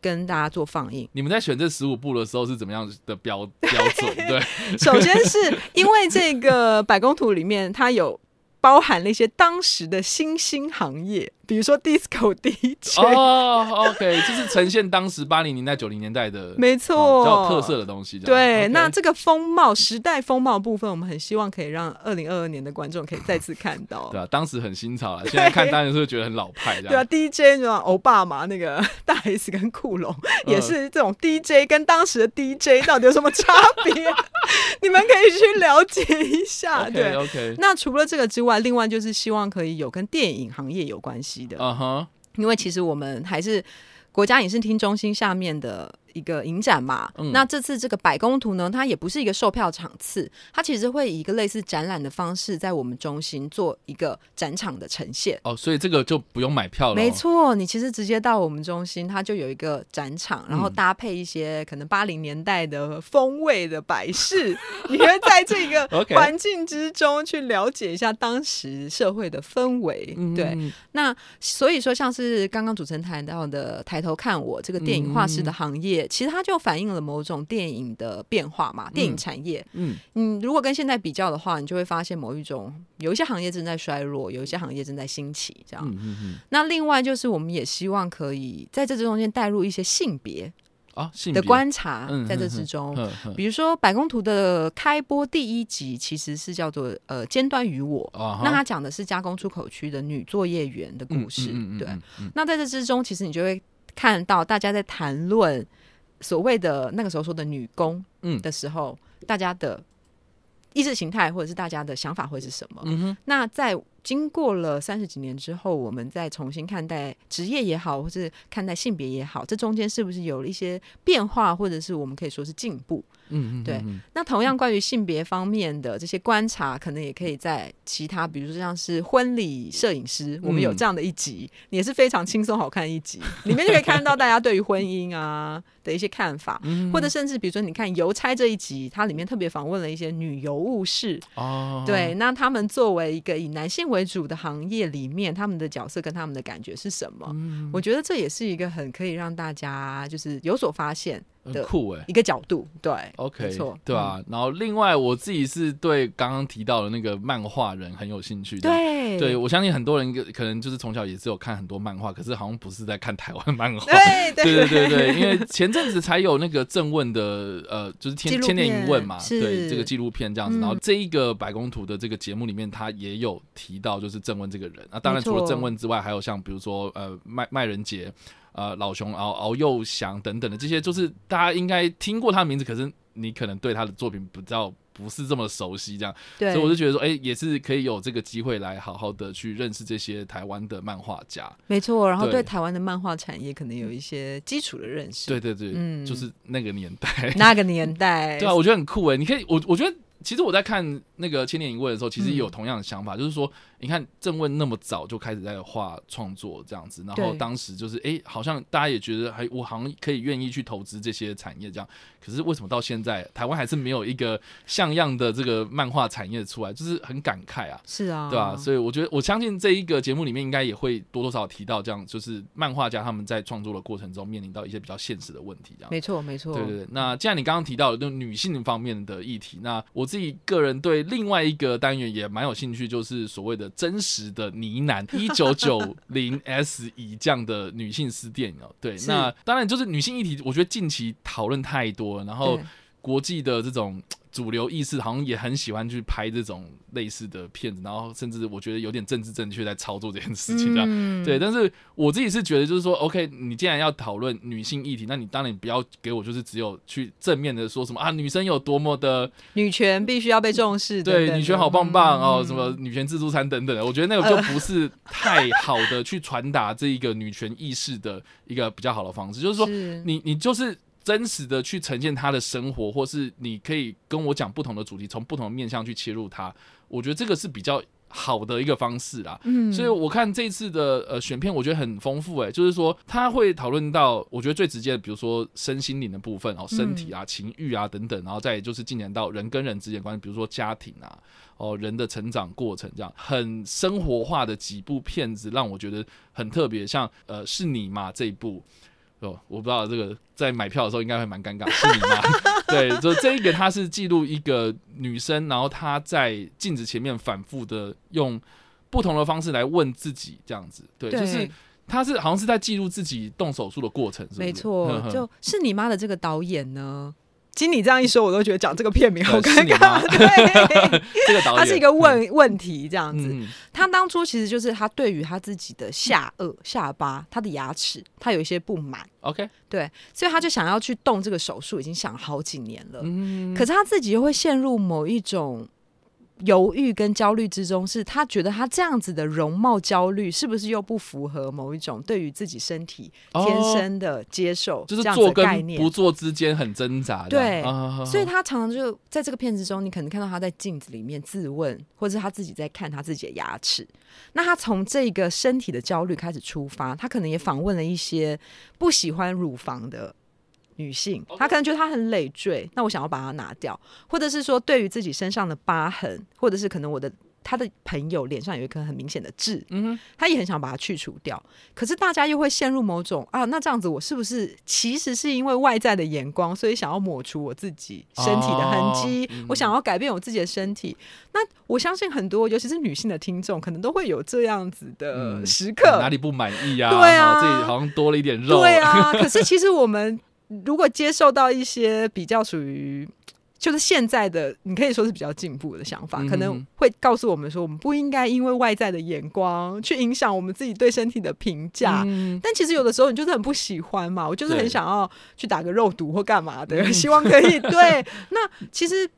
跟大家做放映。你们在选这十五部的时候是怎么样的标标准？(laughs) 对，首先是因为这个百工图里面它有包含了一些当时的新兴行业，比如说 disco (laughs) DJ，、哦，OK，就是呈现当时八零年代、九零年代的没哦错，比较有特色的东西。对那这个风貌、时代风貌部分，我们很希望可以让二零二二年的观众可以再次看到。对啊，当时很新潮啊，现在看当然是会觉得很老派这对啊。，DJ 就像欧巴嘛，那个 (laughs) 大 S 跟库龙也是这种 DJ，跟当时的 DJ 到底有什么差别？(laughs) 你们可以去了解一下。对，OK，那除了这个之外，另外就是希望可以有跟电影行业有关系的，嗯哼，因为其实我们还是国家影视厅中心下面的一个影展嘛。嗯那这次这个百工图呢，它也不是一个售票场次，它其实会以一个类似展览的方式，在我们中心做一个展场的呈现。哦，所以这个就不用买票了。没，错，你其实直接到我们中心，它就有一个展场，然后嗯搭配一些可能八零年代的风味的摆饰，(laughs) 你会在这个 (laughs) 环境之中去了解一下当时社会的氛围。嗯对，，那所以说，像是刚刚主持人谈到的“抬头看我”这个电影画师的行业，其实它就反映了某种电影的变化嘛，电影产业。嗯嗯，如果跟现在比较的话，你就会发现某一种有一些行业正在衰落，有一些行业正在兴起，这样。嗯嗯嗯，那另外就是，我们也希望可以在这中间带入一些性别啊，性的别观察嗯，在这嗯之中。比如说《百工图》的开播第一集其实是叫做“呃尖端与我”，啊那它讲的是加工出口区的女作业员的故事。对，嗯嗯嗯嗯嗯那在这之中，其实你就会看到大家在谈论所谓的那个时候说的女工嗯的时候，大家的意识形态或者是大家的想法会是什么？那在经过了三十几年之后，我们再重新看待职业也好，或是看待性别也好，这中间是不是有了一些变化，或者是我们可以说是进步？嗯嗯，对嗯。那同样关于性别方面的这些观察，可能也可以在其他，比如说像是婚礼摄影师，我们有这样的一集，也是非常轻松好看的一集，(laughs) 里面就可以看到大家对于婚姻啊的一些看法，(laughs) 嗯或者甚至比如说你看邮差这一集，它里面特别访问了一些女邮务士，哦，对，那他们作为一个以男性为主的行业里面，他们的角色跟他们的感觉是什么？嗯。我觉得这也是一个很可以让大家就是有所发现的很酷哎。一个角度，对 OK，没错，对啊。然后另外我自己是对刚刚提到的那个漫画人很有兴趣的。对对，我相信很多人可能就是从小也是有看很多漫画，可是好像不是在看台湾漫画。对对对对对，因为前阵子才有那个正问的呃，就是千千年一问嘛，对这个纪录片这样子。嗯然后这一个百工图的这个节目里面，他也有提到就是正问这个人。那当然除了正问之外，还有像比如说呃麦麦人杰。呃，老熊敖敖幼祥等等的这些，就是大家应该听过他的名字，可是你可能对他的作品不知道不是这么熟悉，这样，所以我就觉得说，哎、也是可以有这个机会来好好的去认识这些台湾的漫画家。没错。然后对对台湾的漫画产业可能有一些基础的认识。对，对对，嗯就是那个年代。那个年代，(laughs) 对啊，我觉得很酷哎！你可以，我我觉得其实我在看那个《千年一问》的时候，其实也有嗯同样的想法，就是说，你看郑问那么早就开始在画创作这样子，然后当时就是哎、好像大家也觉得还我好像可以愿意去投资这些产业这样，可是为什么到现在台湾还是没有一个像样的这个漫画产业出来，就是很感慨啊。是啊，对啊，所以我觉得我相信这一个节目里面应该也会多多少少提到这样，就是漫画家他们在创作的过程中面临到一些比较现实的问题，这样。没错没错，对对对，那既然你刚刚提到了就女性方面的议题，那我自己个人对另外一个单元也蛮有兴趣，就是所谓的真实的呢喃 (laughs) 一九九零 S 以这样的女性私电影哦。对，那当然就是女性议题，我觉得近期讨论太多了，然后对国际的这种主流意识好像也很喜欢去拍这种类似的片子，然后甚至我觉得有点政治正确在操作这件事情这样。嗯。对，但是我自己是觉得，就是说，OK，你既然要讨论女性议题，那你当然你不要给我就是只有去正面的说什么啊，女生有多么的女权必须要被重视，对女权好棒棒哦，嗯什么女权自助餐等等的，我觉得那个就不是太好的去传达这一个女权意识的一个比较好的方式，就是说，你你就是真实的去呈现他的生活，或是你可以跟我讲不同的主题，从不同的面向去切入他，我觉得这个是比较好的一个方式啦。嗯所以我看这次的呃选片，我觉得很丰富诶、就是说他会讨论到，我觉得最直接的，比如说身心灵的部分哦，身体啊、情欲啊等等，然后再就是进展到人跟人之间的关系，比如说家庭啊，哦人的成长过程这样，很生活化的几部片子，让我觉得很特别，像呃是你嘛这一部。哦，我不知道这个在买票的时候应该会蛮尴尬，是你吗？(laughs) 对，就这一个，它是记录一个女生，然后她在镜子前面反复的用不同的方式来问自己，这样子，对，对就是她是好像是在记录自己动手术的过程，是不是没错就是你妈的这个导演呢。经你这样一说，我都觉得讲这个片名好尴尬。(laughs) 对，(laughs) 这个导演，他是一个问问题这样子。他当初其实就是他对于他自己的下颚、下巴、他的牙齿，他有一些不满，，OK，对，所以他就想要去动这个手术，已经想好几年了。嗯，可是他自己又会陷入某一种犹豫跟焦虑之中，是他觉得他这样子的容貌焦虑，是不是又不符合某一种对于自己身体天哦生的接受，就是做的概念跟不。做之间很挣扎，这对所以他常常就在这个片子中，你可能看到他在镜子里面自问，或者是他自己在看他自己的牙齿。那他从这个身体的焦虑开始出发，他可能也访问了一些不喜欢乳房的女性，她可能觉得她很累赘，那我想要把它拿掉，或者是说对于自己身上的疤痕，或者是可能我的。她的朋友脸上有一颗很明显的痣，嗯哼，他也很想把它去除掉，可是大家又会陷入某种啊，那这样子我是不是其实是因为外在的眼光，所以想要抹除我自己身体的痕迹，我想要改变我自己的身体？那我相信很多，尤其是女性的听众，可能都会有这样子的嗯时刻。哪里不满意啊？对啊哦自己好像多了一点肉，对啊，(laughs) 可是其实我们如果接受到一些比较属于。就是现在的，你可以说是比较进步的想法，可能会告诉我们说，我们不应该因为外在的眼光去影响我们自己对身体的评价。嗯但其实有的时候你就是很不喜欢嘛，我就是很想要去打个肉毒或干嘛的，嗯 (laughs) 希望可以对。那其实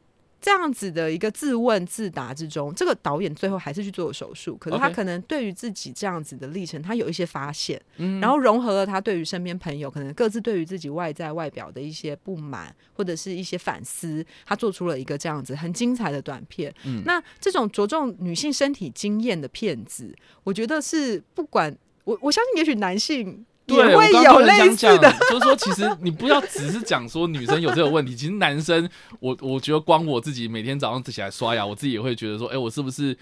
这样子的一个自问自答之中，这个导演最后还是去做手术，可是他可能对于自己这样子的历程，他有一些发现，嗯。然后融合了他对于身边朋友可能各自对于自己外在外表的一些不满或者是一些反思，他做出了一个这样子很精彩的短片。嗯。那这种着重女性身体经验的片子，我觉得是不管我我相信，也许男性也对，我会有类似的。，就是说，其实你不要只是讲说女生有这个问题，其实男生，我我觉得光我自己每天早上起来刷牙，我自己也会觉得说，哎、我是不是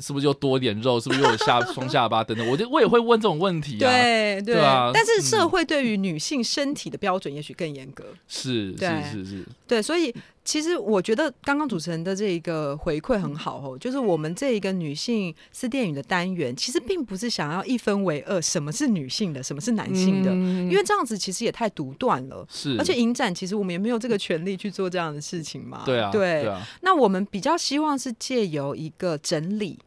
是不是又多一点肉，是不是又有下双下巴等等，我就我也会问这种问题啊。对对对啊但是社嗯会对于女性身体的标准也许更严格，是是是是，对，所以其实我觉得刚刚主持人的这一个回馈很好哦，就是我们这一个女性私电影的单元，其实并不是想要一分为二，什么是女性的，什么是男性的，嗯。因为这样子其实也太独断了。是，而且影展其实我们也没有这个权利去做这样的事情嘛。对啊，对。对啊，那我们比较希望是借由一个整理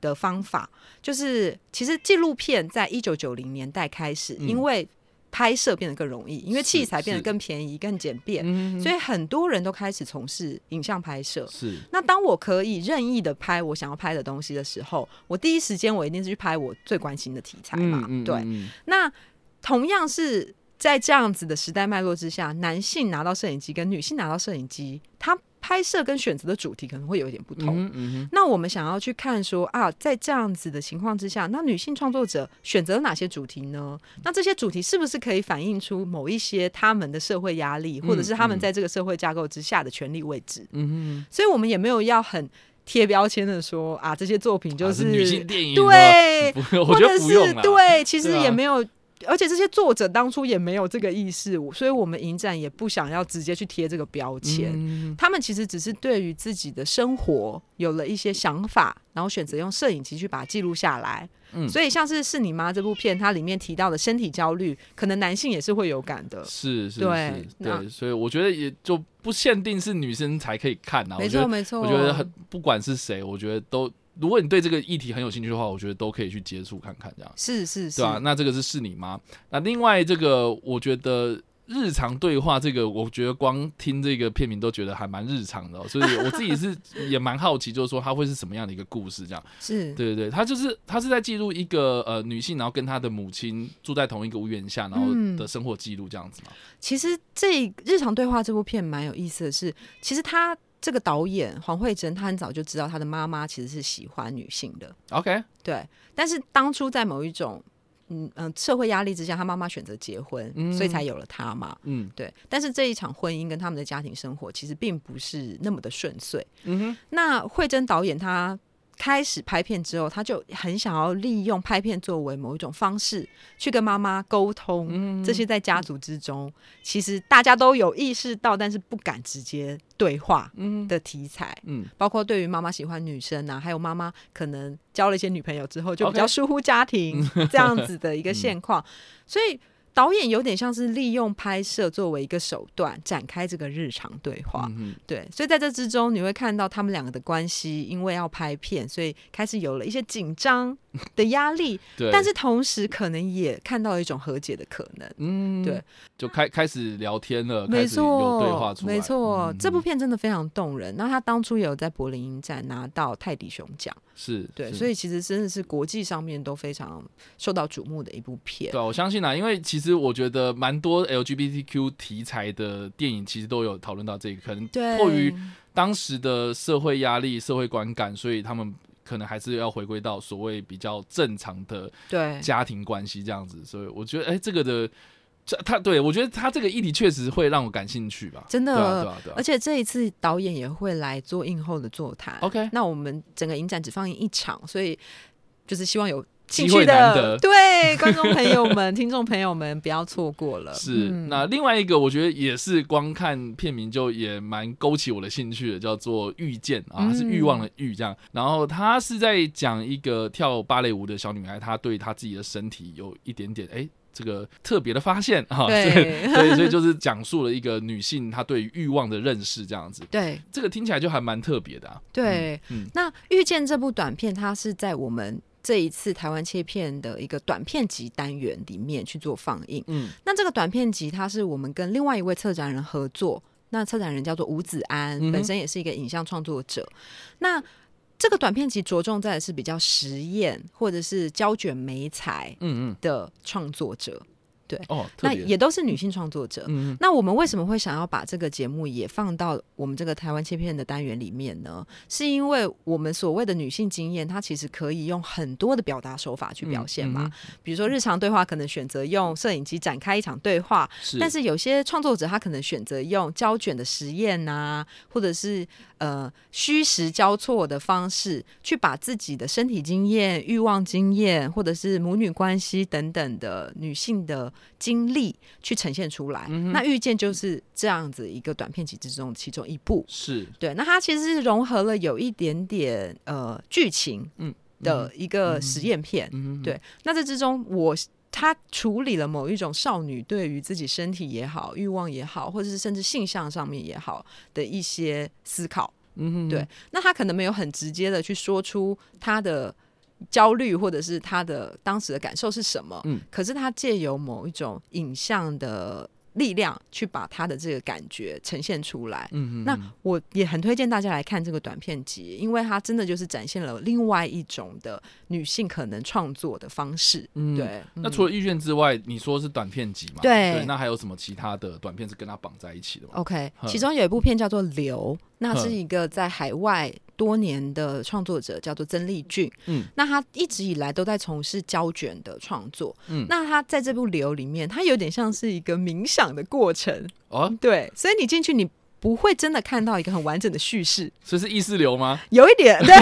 的方法，就是其实纪录片在一九九零年代开始，嗯。因为拍摄变得更容易，因为器材变得更便宜、更简便，嗯所以很多人都开始从事影像拍摄。是那当我可以任意的拍我想要拍的东西的时候，我第一时间我一定是去拍我最关心的题材嘛。对，嗯那同样是在这样子的时代脉络之下，男性拿到摄影机跟女性拿到摄影机，他拍摄跟选择的主题可能会有一点不同。嗯嗯那我们想要去看说啊，在这样子的情况之下，那女性创作者选择了哪些主题呢？那这些主题是不是可以反映出某一些他们的社会压力，或者是他们嗯在这个社会架构之下的权利位置？嗯所以我们也没有要很贴标签的说啊，这些作品就啊是,、女性电影，对，(laughs) 我或者觉得不用是。对，其实也没有。而且这些作者当初也没有这个意识，所以我们影展也不想要直接去贴这个标签。嗯他们其实只是对于自己的生活有了一些想法，然后选择用摄影机去把它记录下来。嗯所以像是《是你妈》这部片，它里面提到的身体焦虑，可能男性也是会有感的。是是对是，那对，所以我觉得也就不限定是女生才可以看啊。没错没错，我觉得很不管是谁，我觉得都，如果你对这个议题很有兴趣的话，我觉得都可以去接触看看，这样是是是，对啊，那这个是是你妈。那另外这个，我觉得日常对话这个，我觉得光听这个片名都觉得还蛮日常的、哦，(laughs) 所以我自己是也蛮好奇，就是说它会是什么样的一个故事这样。是对对对，他就是他是在记录一个呃女性，然后跟她的母亲住在同一个屋檐下，然后嗯的生活记录这样子嘛。其实这日常对话这部片蛮有意思的是，其实他这个导演黄慧珍，她很早就知道她的妈妈其实是喜欢女性的，OK，对。但是当初在某一种嗯嗯、社会压力之下，她妈妈选择结婚，嗯所以才有了她嘛。嗯对，但是这一场婚姻跟他们的家庭生活其实并不是那么的顺遂。嗯哼，那慧珍导演他开始拍片之后，他就很想要利用拍片作为某一种方式，去跟妈妈沟通。嗯。这些在家族之中，其实大家都有意识到，但是不敢直接对话嗯。的题材，嗯。包括对于妈妈喜欢女生啊，还有妈妈可能交了一些女朋友之后，就比较疏忽家庭这样子的一个 (laughs) 现况，所以。导演有点像是利用拍摄作为一个手段，展开这个日常对话。嗯对，所以在这之中，你会看到他们两个的关系，因为要拍片，所以开始有了一些紧张 (laughs) 的压力，对，但是同时可能也看到了一种和解的可能。嗯。对，就开开始聊天了，没错有错，对话出来，没错，嗯。这部片真的非常动人。那他当初也有在柏林影展拿到泰迪熊奖，是，对，是。所以其实真的是国际上面都非常受到瞩目的一部片。对啊，我相信啊，因为其实我觉得蛮多 LGBTQ 题材的电影其实都有讨论到这个，可能，迫于当时的社会压力、社会观感，所以他们可能还是要回归到所谓比较正常的对家庭关系这样子。所以我觉得，哎、这个的，这他对我觉得他这个议题确实会让我感兴趣吧。真的对啊，对啊，对啊而。且这一次导演也会来做映后的座谈。OK 那我们整个影展只放映一场，所以就是希望有兴机会趣难得的对观众朋友们、(laughs) 听众朋友们不要错过了。是，嗯那另外一个我觉得也是光看片名就也蛮勾起我的兴趣的，叫做《遇见》啊，是欲望的欲这样。然后他是在讲一个跳芭蕾舞的小女孩，她对她自己的身体有一点点哎。这个特别的发现哈，对所以 (laughs) 所以就是讲述了一个女性她对于欲望的认识这样子，对这个听起来就还蛮特别的啊。对，嗯那《遇见》这部短片，它是在我们这一次台湾切片的一个短片集单元里面去做放映。嗯那这个短片集，它是我们跟另外一位策展人合作。那策展人叫做吴子安，嗯本身也是一个影像创作者。那这个短片集着重在的是比较实验或者是胶卷媒材嗯嗯，的创作者，哦，那，也都是女性创作者。那我们为什么会想要把这个节目也放到我们这个台湾切片的单元里面呢？是因为我们所谓的女性经验，它其实可以用很多的表达手法去表现嘛。嗯比如说日常对话，可能选择用摄影机展开一场对话，是，但是有些创作者他可能选择用胶卷的实验呐、或者是呃虚实交错的方式，去把自己的身体经验、欲望经验，或者是母女关系等等的女性的经历去呈现出来。嗯那遇见就是这样子一个短片集之中其中一部。是对，那它其实是融合了有一点点呃剧情嗯的一个实验片。嗯，对，那这之中我。他处理了某一种少女对于自己身体也好、欲望也好，或者是甚至性向上面也好的一些思考。嗯，对，那他可能没有很直接的去说出他的焦虑，或者是他的当时的感受是什么。嗯，可是他借由某一种影像的力量，去把他的这个感觉呈现出来。嗯嗯，那我也很推荐大家来看这个短片集，因为它真的就是展现了另外一种的女性可能创作的方式。嗯对，那除了遇见之外，你说是短片集嘛？对那还有什么其他的短片是跟它绑在一起的吗？OK，其中有一部片叫做《流》，那是一个在海外多年的创作者，叫做曾丽俊。嗯，那他一直以来都在从事胶卷的创作。嗯那他在这部《流》里面，他有点像是一个冥想的过程。哦，对，所以你进去你。不会真的看到一个很完整的叙事，所以是意识流吗？有一点对，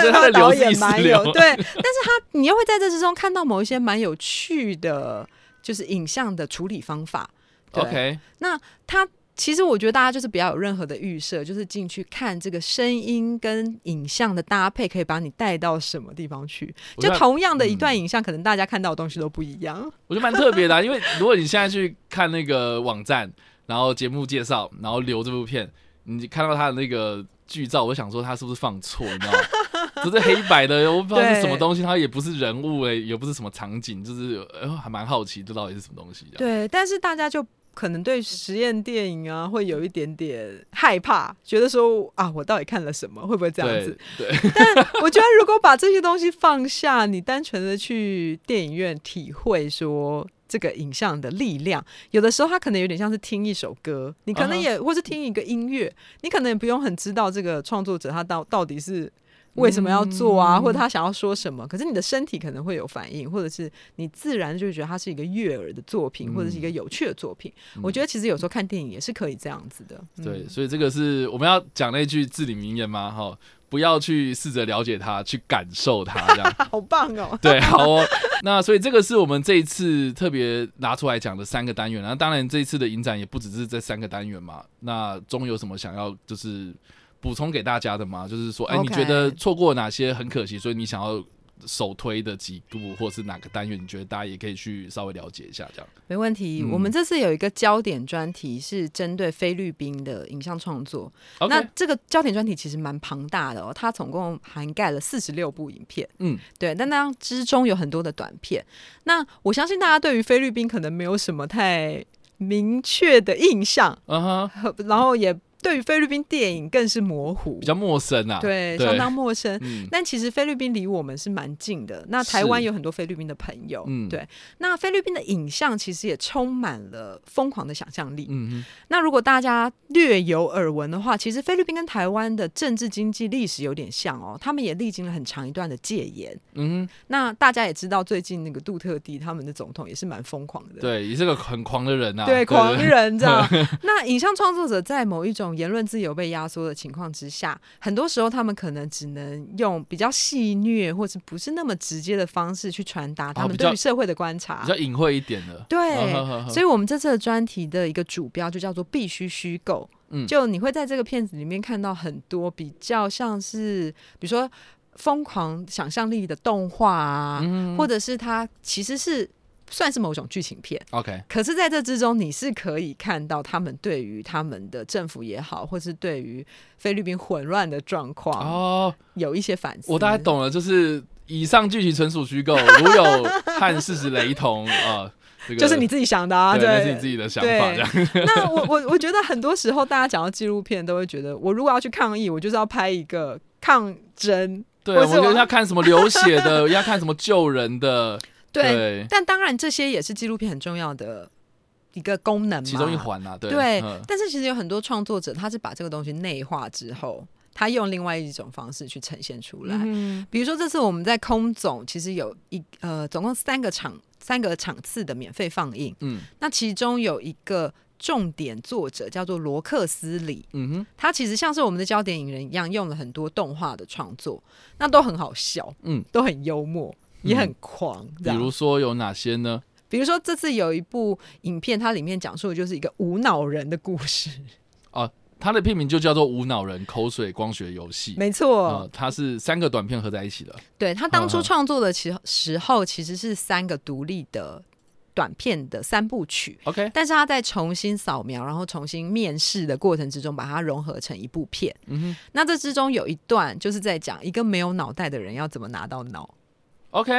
所以它的导流意识演蛮流有 (laughs) 对，但是他你又会在这之中看到某一些蛮有趣的，就是影像的处理方法。对 OK，那他其实我觉得大家就是不要有任何的预设，就是进去看这个声音跟影像的搭配，可以把你带到什么地方去。就同样的一嗯段影像，可能大家看到的东西都不一样。我觉得蛮特别的啊、因为如果你现在去看那个网站，然后节目介绍，然后留这部片，你看到他的那个剧照，我想说他是不是放错，你知道吗？(laughs) 这是黑白的，我不知道是什么东西，它也不是人物诶、也不是什么场景，就是呃还蛮好奇这到底是什么东西的。对，但是大家就可能对实验电影啊，会有一点点害怕，觉得说啊，我到底看了什么？会不会这样子？对 (laughs) 但，我觉得如果把这些东西放下，你单纯的去电影院体会说。这个影像的力量，有的时候它可能有点像是听一首歌，你可能也、或是听一个音乐，你可能也不用很知道这个创作者他到到底是为什么要做啊，嗯或者他想要说什么。可是你的身体可能会有反应，或者是你自然就觉得它是一个悦耳的作品，嗯或者是一个有趣的作品。我觉得其实有时候看电影也是可以这样子的。嗯对，所以这个是我们要讲那句至理名言吗？哈，不要去试着了解它，去感受它，这样。(laughs) 好棒哦！(laughs) 对，好哦。那所以这个是我们这一次特别拿出来讲的三个单元。那当然，这一次的影展也不只是这三个单元嘛。那中有什么想要就是补充给大家的吗？就是说，哎、你觉得错过哪些很可惜，所以你想要首推的几部，或是哪个单元，你觉得大家也可以去稍微了解一下，这样。没问题。嗯我们这次有一个焦点专题是针对菲律宾的影像创作。那这个焦点专题其实蛮庞大的哦，它总共涵盖了四十六部影片。嗯，对，但那之中有很多的短片。那我相信大家对于菲律宾可能没有什么太明确的印象，嗯哼，和 (laughs) 然后也对于菲律宾电影更是模糊。比，较陌生啊。对，对。相当陌生。嗯，但其实菲律宾离我们是蛮近的，那台湾有很多菲律宾的朋友，嗯。对，那菲律宾的影像其实也充满了疯狂的想象力。嗯哼，那如果大家略有耳闻的话，其实菲律宾跟台湾的政治经济历史有点像哦，他们也历经了很长一段的戒严。嗯哼，那大家也知道，最近那个杜特地他们的总统也是蛮疯狂的，对，也是个很狂的人啊。对，狂人这样。(laughs) 那影像创作者在某一种言论自由被压缩的情况之下，很多时候他们可能只能用比较戏谑或者不是那么直接的方式去传达他们对于社会的观察。比较隐晦一点的。对，所以我们这次的专题的一个主标就叫做“必须虚构”。嗯就你会在这个片子里面看到很多比较像是，比如说疯狂想象力的动画啊，嗯或者是它其实是算是某种剧情片。OK，可是，在这之中，你是可以看到他们对于他们的政府也好，或是对于菲律宾混乱的状况哦，有一些反思。我大概懂了，就是以上剧情纯属虚构，如有和事实雷同，呃，这个 (laughs) 就是你自己想的啊，对，那对，是你自己的想法，这样。(laughs) 那我我我觉得很多时候大家讲到纪录片，都会觉得我如果要去抗议，我就是要拍一个抗争，对，我我们要看什么流血的，(laughs) 要看什么救人的，对。对，但当然，这些也是纪录片很重要的一个功能嘛，其中一环啊，对，对嗯。但是其实有很多创作者，他是把这个东西内化之后，他用另外一种方式去呈现出来。嗯比如说，这次我们在空总其实有一呃，总共三个场三个场次的免费放映，嗯。那其中有一个重点作者叫做罗克斯里，嗯哼，他其实像是我们的焦点影人一样，用了很多动画的创作，那都很好笑，嗯，都很幽默，也很狂。比如说有哪些呢？比如说这次有一部影片，它里面讲述的就是一个无脑人的故事，啊它的片名就叫做《无脑人口水光学游戏》。没错，呃，它是三个短片合在一起的。对他当初创作的其时候其实是三个独立的短片的三部曲。OK，但是他在重新扫描，然后重新面试的过程之中，把它融合成一部片。嗯哼那这之中有一段就是在讲一个没有脑袋的人要怎么拿到脑。，OK，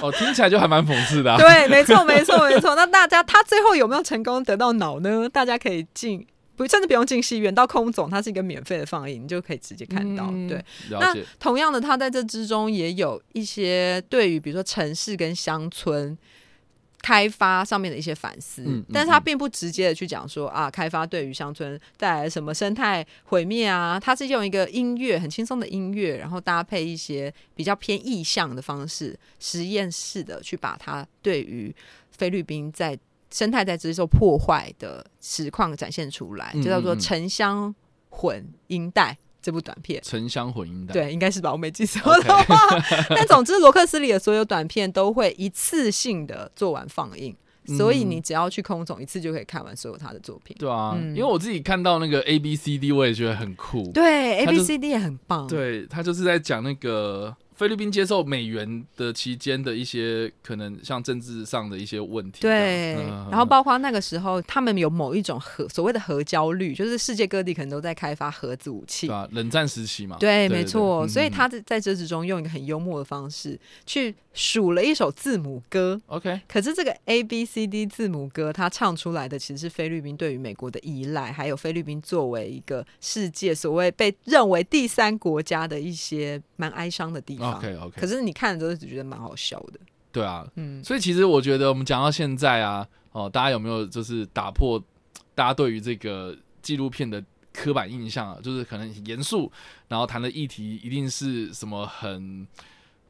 哦，听起来就还蛮讽刺的、啊。(laughs) 对，没错，没错，没错。那大家他最后有没有成功得到脑呢？大家可以进。不，甚至不用进戏院，到空总，它是一个免费的放映，你就可以直接看到。嗯对，那。同样的，他在这之中也有一些对于比如说城市跟乡村开发上面的一些反思，嗯嗯但是他嗯并不直接的去讲说啊，开发对于乡村带来什么生态毁灭啊，他是用一个音乐很轻松的音乐，然后搭配一些比较偏意象的方式，实验室的去把它对于菲律宾在生态在接受破坏的实况展现出来，嗯就叫做城乡混音带》这部短片。沉香混音的。对，应该是吧，我没记错的话。(laughs) 但总之，罗克斯里的所有短片都会一次性的做完放映，所以嗯你只要去空总一次就可以看完所有他的作品。对啊，嗯因为我自己看到那个 A B C D，我也觉得很酷。对，A 他 B 就 C D 也很棒。对他就是在讲那个菲律宾接受美元的期间的一些可能像政治上的一些问题。对，嗯然后包括那个时候，他们有某一种核所谓的核焦虑，就是世界各地可能都在开发核子武器对。啊，冷战时期嘛。对，没错，所以他在在这之中用一个很幽默的方式去数了一首字母歌，OK，可是这个 A B C D 字母歌，它唱出来的其实是菲律宾对于美国的依赖，还有菲律宾作为一个世界所谓被认为第三国家的一些蛮哀伤的地方。OK OK，可是你看的时候只觉得蛮好笑的，对啊，嗯，所以其实我觉得我们讲到现在啊，哦，大家有没有就是打破大家对于这个纪录片的刻板印象啊？就是可能严肃，然后谈的议题一定是什么很。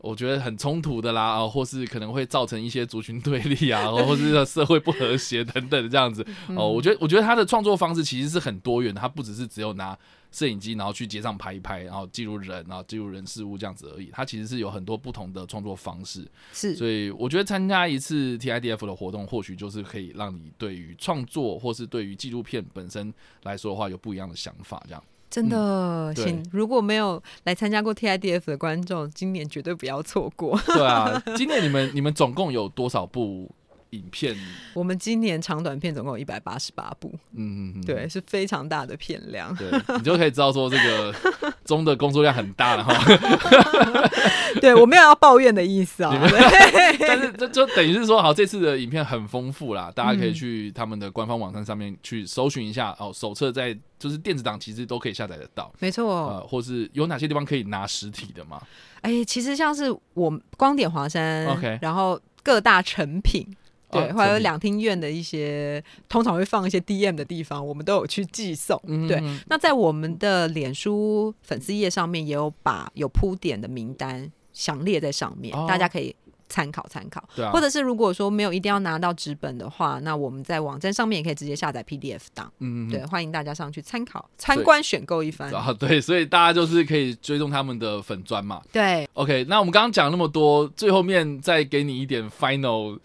我觉得很冲突的啦，啊，或是可能会造成一些族群对立啊，(laughs) 或是社会不和谐等等的这样子。哦，我觉得，我觉得他的创作方式其实是很多元的，他不只是只有拿摄影机，然后去街上拍一拍，然后记录人，然后记录人事物这样子而已。他其实是有很多不同的创作方式。是所以我觉得参加一次 TIDF 的活动，或许就是可以让你对于创作或是对于纪录片本身来说的话，有不一样的想法。这样，真的，请如果没有来参加过 TIDF 的观众，今年绝对不要错过。对啊。今年你们你们总共有多少部影片？(laughs) 我们今年长短片总共有一百八十八部，嗯，嗯嗯对，是非常大的片量。对，你就可以知道说这个中的工作量很大了哈。(laughs) 对我没有要抱怨的意思啊，(laughs) 对 (laughs) 但是这就等于是说，好，这次的影片很丰富啦，大家可以嗯去他们的官方网站上面去搜寻一下哦。手册在就是电子档其实都可以下载得到，没错。呃，或是有哪些地方可以拿实体的吗？哎、其实像是我光点华山 OK 然后各大成品。对，哦还有两厅院的一些，通常会放一些 DM 的地方，我们都有去寄送。对，嗯对那在我们的脸书粉丝页上面也有把有铺点的名单详列在上面，哦大家可以参考参考。对啊，或者是如果说没有一定要拿到纸本的话，那我们在网站上面也可以直接下载 PDF 档。嗯，嗯对，欢迎大家上去参考、参观、选购一番。啊，对，所以大家就是可以追踪他们的粉砖嘛。对，OK，那我们刚刚讲那么多，最后面再给你一点 final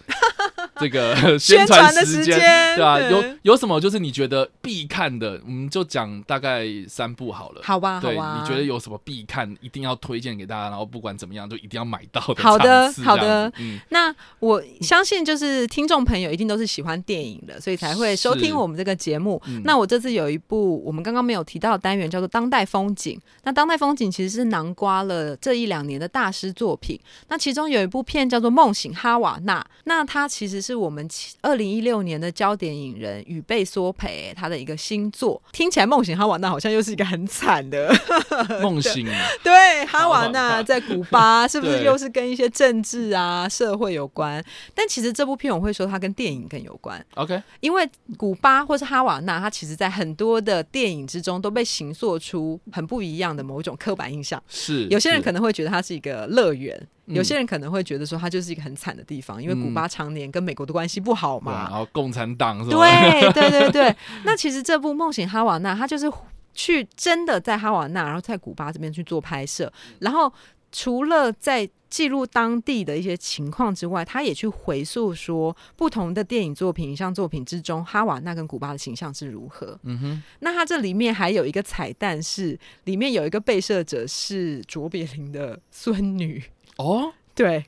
这个 (laughs) 宣传传的时时间，间，对吧、有有什么就是你觉得必看的，我们就讲大概三部好了。好吧，好对，吧。你觉得有什么必看，一定要推荐给大家，然后不管怎么样就一定要买到的 (laughs) 好的好的那我相信，就是听众朋友一定都是喜欢电影的，所以才会收听我们这个节目。嗯那我这次有一部我们刚刚没有提到的单元，叫做《当代风景》。那《当代风景》其实是囊括了这一两年的大师作品。那其中有一部片叫做《梦醒哈瓦那》，那它其实是我们二零一六年的焦点影人宇贝索培他的一个新作。听起来梦醒哈瓦那好像又是一个很惨的 (laughs) 梦醒，(laughs) 对哈瓦那在古巴是不是又是跟一些政治啊、社会有关？但其实这部片我会说它跟电影更有关。OK，因为古巴或是哈瓦那，它其实在很多的电影之中都被形塑出很不一样的某一种刻板印象。是有些人可能会觉得它是一个乐园，嗯有些人可能会觉得说它就是一个很惨的地方，因为古巴常年跟美国的关系不好嘛。然。后共产党是吧？对对对对，(laughs) 那其实这部《梦醒哈瓦那》，它就是去真的在哈瓦那，然后在古巴这边去做拍摄，然后除了在记录当地的一些情况之外，他也去回溯说不同的电影作品、影像作品之中，哈瓦那跟古巴的形象是如何。嗯哼，那它这里面还有一个彩蛋是，里面有一个被摄者是卓别林的孙女，哦，对，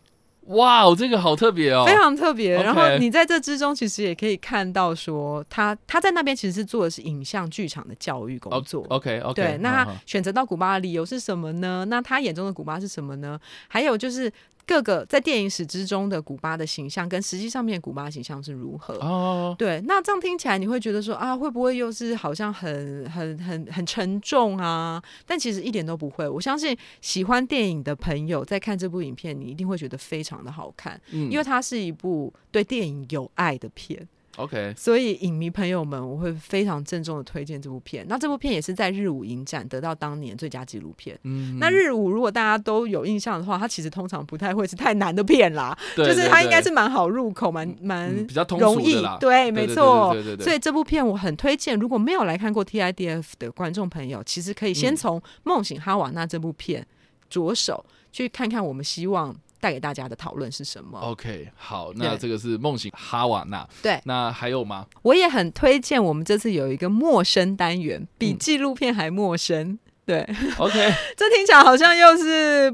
哇哦，这个好特别哦，非常特别。然后你在这之中，其实也可以看到说，他他在那边其实是做的是影像剧场的教育工作。OK OK，对，那他选择到古巴的理由是什么呢？那他眼中的古巴是什么呢？还有就是各个在电影史之中的古巴的形象，跟实际上面古巴的形象是如何？哦，对，那这样听起来你会觉得说啊，会不会又是好像很很很很沉重啊？但其实一点都不会。我相信喜欢电影的朋友在看这部影片，你一定会觉得非常的好看，嗯因为它是一部对电影有爱的片。OK，所以影迷朋友们，我会非常郑重的推荐这部片。那这部片也是在日舞影展得到当年最佳纪录片。嗯，那日舞如果大家都有印象的话，它其实通常不太会是太难的片啦，(laughs) 对就是它应该是蛮好入口，蛮蛮嗯比较通容易对，没错。对对对对所以这部片我很推荐，如果没有来看过 TIDF 的观众朋友，其实可以先嗯从《梦醒哈瓦那》这部片着手，去看看我们希望带给大家的讨论是什么。OK，好，那对这个是梦醒哈瓦那，对那还有吗？我也很推荐我们这次有一个陌生单元，比嗯纪录片还陌生。对，OK，(laughs) 这听起来好像又是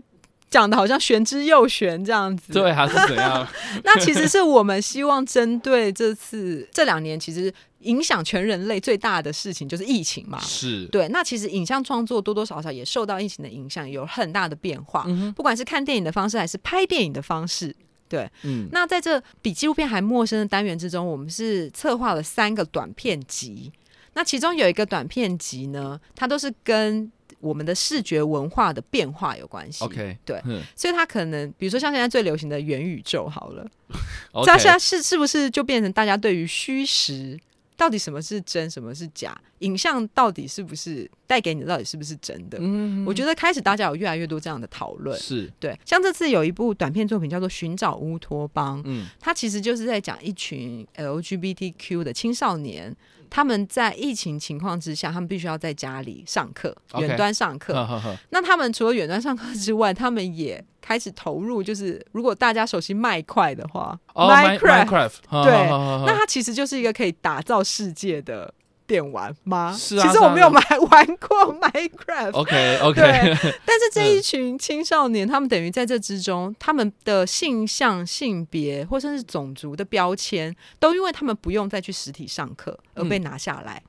讲的好像玄之又玄这样子。对，还是怎样？(laughs) 那其实是我们希望针对这次这两年，其实影响全人类最大的事情就是疫情嘛。是，对，那其实影像创作多多少少也受到疫情的影响，有很大的变化。嗯，不管是看电影的方式，还是拍电影的方式。对，嗯，那在这比纪录片还陌生的单元之中，我们是策划了三个短片集。那其中有一个短片集呢，它都是跟我们的视觉文化的变化有关系。OK，对嗯所以它可能，比如说像现在最流行的元宇宙，好了 (laughs) 它现在是是不是就变成大家对于虚实到底什么是真，什么是假，影像到底是不是带给你的到底是不是真的？嗯我觉得开始大家有越来越多这样的讨论。是，对，像这次有一部短片作品叫做《寻找乌托邦》，嗯它其实就是在讲一群 LGBTQ 的青少年，他们在疫情情况之下，他们必须要在家里上课远端上课。呵呵呵。那他们除了远端上课之外，他们也开始投入，就是如果大家熟悉麦块的话、e Minecraft，对那它其实就是一个可以打造世界的电玩吗？是啊其实我没有买玩过 Minecraft，OK OK，对 (laughs) 但是这嗯一群青少年，他们等于在这之中，他们的性向、性别或甚至种族的标签，都因为他们不用再去实体上课而被拿下来。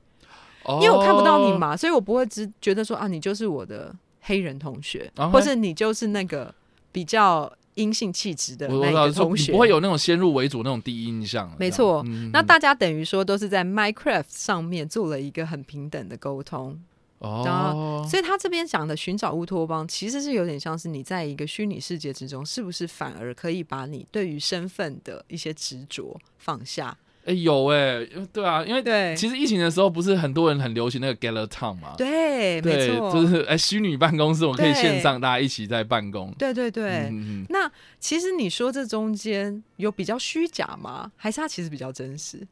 因为我看不到你哦，嘛，所以我不会只觉得说啊，你就是我的黑人同学，OK。或是你就是那个比较阴性气质的那个同学。不会有那种先入为主那种第一印象，没错嗯那大家等于说都是在 Minecraft 上面做了一个很平等的沟通，哦，所以他这边讲的寻找乌托邦，其实是有点像是你在一个虚拟世界之中，是不是反而可以把你对于身份的一些执着放下？哎有哎，对啊，因为对，其实疫情的时候不是很多人很流行那个 Gather Town 嘛，对，没对，错，就是哎虚拟办公室，我们可以对线上大家一起在办公，对对对。那其实你说这中间有比较虚假吗？还是它其实比较真实？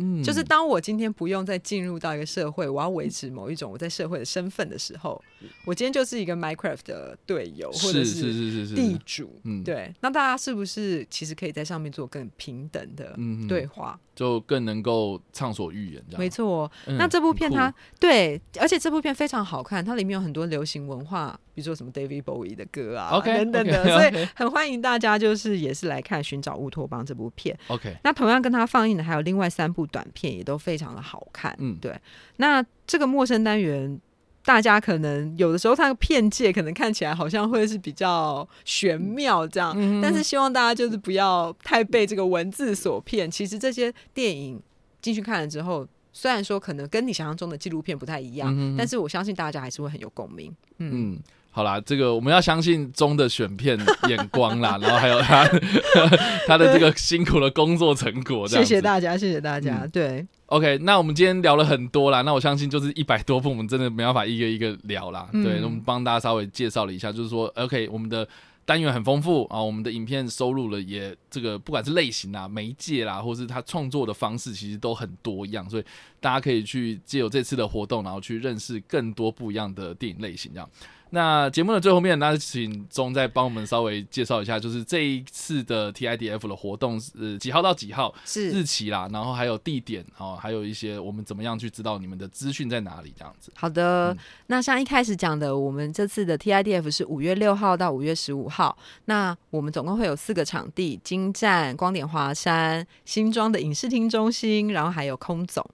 嗯，就是当我今天不用再进入到一个社会，我要维持某一种我在社会的身份的时候，我今天就是一个 Minecraft 的队友，或者是是是是是地主。嗯，对，那大家是不是其实可以在上面做更平等的对，话？就更能够畅所欲言，这样没，错，嗯那这部片它对，而且这部片非常好看，它里面有很多流行文化，比如说什么 David Bowie 的歌啊等等的所以很欢迎大家就是也是来看《寻找乌托邦》这部片。OK，那同样跟它放映的还有另外三部短片，也都非常的好看。嗯对。那这个陌生单元。大家可能有的时候他的片界可能看起来好像会是比较玄妙这样，嗯但是希望大家就是不要太被这个文字所骗。其实这些电影进去看了之后，虽然说可能跟你想象中的纪录片不太一样，但是我相信大家还是会很有共鸣。嗯，嗯，好啦，这个我们要相信中的选片眼光啦，(laughs) 然后还有他 (laughs) 他的这个辛苦的工作成果，谢谢大家，谢谢大家。嗯对，OK，那我们今天聊了很多啦，那我相信就是一百多部，我们真的没办法一个一个聊啦。嗯对，那我们帮大家稍微介绍了一下，就是说，OK，我们的单元很丰富啊，我们的影片收入了也这个不管是类型啊、媒介啦，或是他创作的方式，其实都很多样，所以大家可以去借由这次的活动，然后去认识更多不一样的电影类型，这样。那节目的最后面，那请钟再帮我们稍微介绍一下，就是这一次的 TIDF 的活动是呃几号到几号，是日期啦，然后还有地点哦，还有一些我们怎么样去知道你们的资讯在哪里这样子。好的。嗯那像一开始讲的，我们这次的 TIDF 是五月六号到五月十五号。那我们总共会有四个场地：金站、光点华山、新庄的影视厅中心，然后还有空总。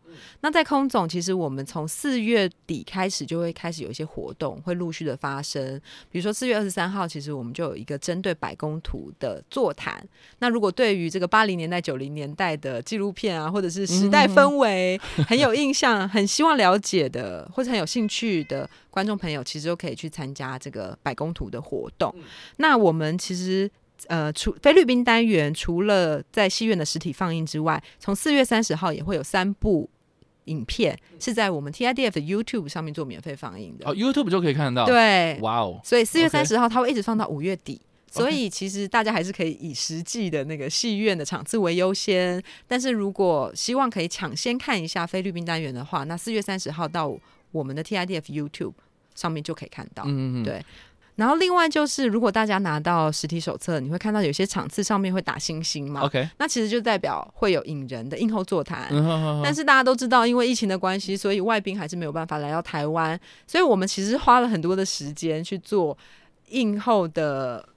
那在空总，其实我们从四月底开始就会开始有一些活动，会陆续的发生。比如说四月二十三号，其实我们就有一个针对百工图的座谈。那如果对于这个八零年代、九零年代的纪录片啊，或者是时代氛围很有印象、(laughs) 很希望了解的，或者很有兴趣的观众朋友，其实都可以去参加这个百工图的活动。那我们其实。呃，除菲律宾单元除了在戏院的实体放映之外，从四月三十号也会有三部影片是在我们 TIDF 的 YouTube 上面做免费放映的。哦，YouTube 就可以看得到。，对，哇哦，所以四月三十号它会一直放到五月底。所以其实大家还是可以以实际的那个戏院的场次为优先，但是如果希望可以抢先看一下菲律宾单元的话，那四月三十号到我们的 TIDF YouTube 上面就可以看到。嗯嗯，对然后另外就是，如果大家拿到实体手册，你会看到有些场次上面会打星星嘛，，OK，那其实就代表会有引人的映后座谈。嗯哼哼哼，但是大家都知道，因为疫情的关系，所以外宾还是没有办法来到台湾，所以我们其实花了很多的时间去做映后的。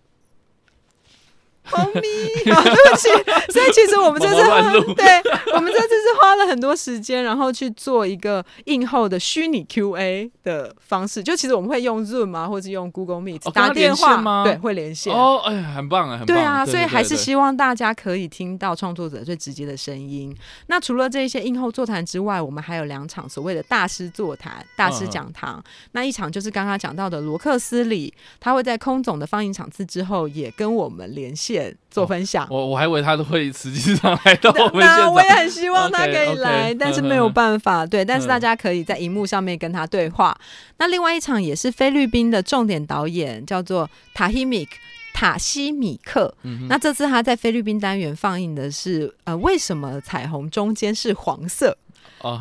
猫咪，(laughs) 啊，对不起，所以其实我们这次毛毛对我们这次是花了很多时间，然后去做一个映后的虚拟 Q&A 的方式。就其实我们会用 Zoom 啊，或者用 Google Meet、哦打电话吗对，会连线。哦，哎呀，很棒啊，很棒。对啊，所以还是希望大家可以听到创作者最直接的声音。那除了这一些映后座谈之外，我们还有两场所谓的大师座谈、大师讲堂。那一场就是刚刚讲到的罗克斯里，他会在空总的放映场次之后，也跟我们连线做分享。我我还以为他都会实际上来到我们现那我也。很希望他 (laughs) 可以来但是没有办法。对，但是嗯大家可以在荧幕上面跟他对话。那另外一场也是菲律宾的重点导演，叫做塔希米克塔西米克。嗯那这次他在菲律宾单元放映的是呃，为什么彩虹中间是黄色？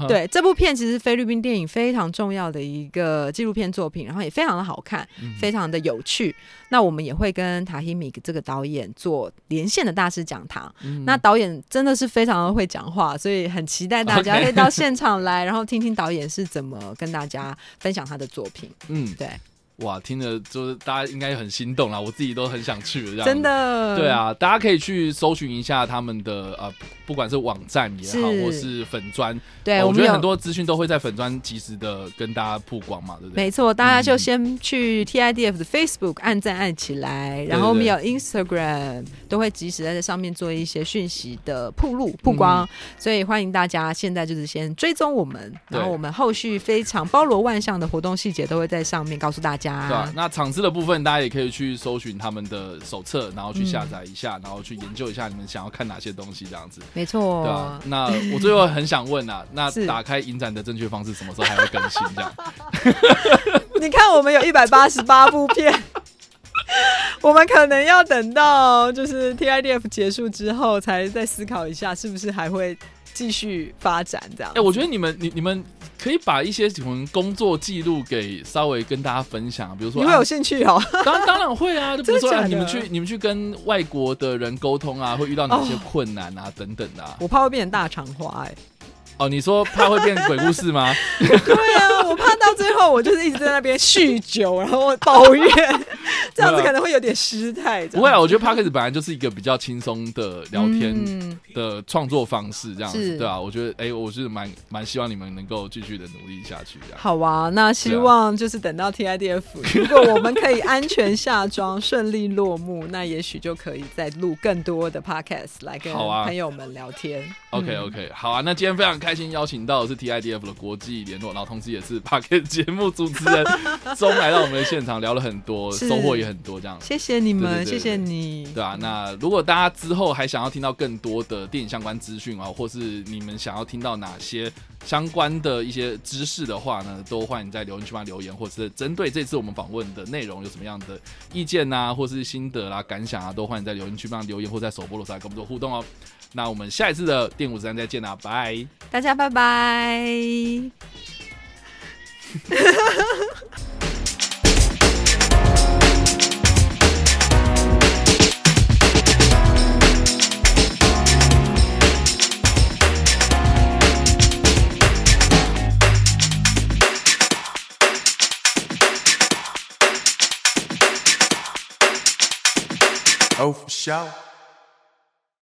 对，这部片其实菲律宾电影非常重要的一个纪录片作品，然后也非常的好看，嗯非常的有趣。那我们也会跟塔希米这个导演做连线的大师讲堂。嗯那导演真的是非常的会讲话，所以很期待大家可以到现场来，然后听听导演是怎么跟大家分享他的作品。嗯，对，哇，听着就是大家应该很心动啦，我自己都很想去了，这样。真。的，对，啊，大家可以去搜寻一下他们的呃，不管是网站也好，是。或是粉砖，对，哦我觉得很多资讯都会在粉砖及时的跟大家曝光嘛，对不对？没错，大家就嗯先去 TIDF 的 Facebook 按赞按起来，然后我们有 Instagram 都会及时在这上面做一些讯息的铺路曝光，嗯。所以欢迎大家现在就是先追踪我们，然后我们后续非常包罗万象的活动细节都会在上面告诉大家。对啊，那场次的部分，大家也可以去搜寻他们的手册，然后去嗯下载一下，然后去研究一下你们想要看哪些东西，这样子。没错，对啊，那 (laughs) 我最后很想问啊，那打开影展的正确方式什么时候还会更新？这样 (laughs) 你看，我们有一百八十八部片，我们可能要等到就是 TIDF 结束之后，才再思考一下，是不是还会继续发展这样。哎、我觉得你们你你们可以把一些什么工作记录给稍微跟大家分享，比如说你会有啊兴趣哦？当当然会啊，(laughs) 就比如说、你们去你们去跟外国的人沟通啊，会遇到哪些哦困难啊、等等的啊。我怕会变成大肠花哎、哦，你说怕会变鬼故事吗？(laughs) 对啊，我怕到最后我就是一直在那边酗酒，然后抱怨，这样子可能会有点失态。不会啊，我觉得 Podcast 本来就是一个比较轻松的聊天嗯的创作方式，这样子是对啊，我觉得哎，我是蛮蛮希望你们能够继续的努力下去。好啊，那希望就是等到 TIDF，、如果我们可以安全下庄、顺利落幕，那也许就可以再录更多的 podcast 来跟朋友们聊天。OK 嗯 OK，好啊，那今天非常开心邀请到的是 TIDF 的国际联络，然后同时也是 p a r k e t 节目主持人 (laughs) 钟来到我们的现场，聊了很多，收获也很多，这样。谢谢你们，谢谢你。对啊，那如果大家之后还想要听到更多的电影相关资讯啊，或是你们想要听到哪些相关的一些知识的话呢，都欢迎在留言区帮留言，或者是针对这次我们访问的内容有什么样的意见呐、或是心得啦、感想啊，都欢迎在留言区帮留言，或在首播的时候来跟我们做互动哦。那我们下一次的电五三再见啦，拜。大家拜拜。Oh, for sure.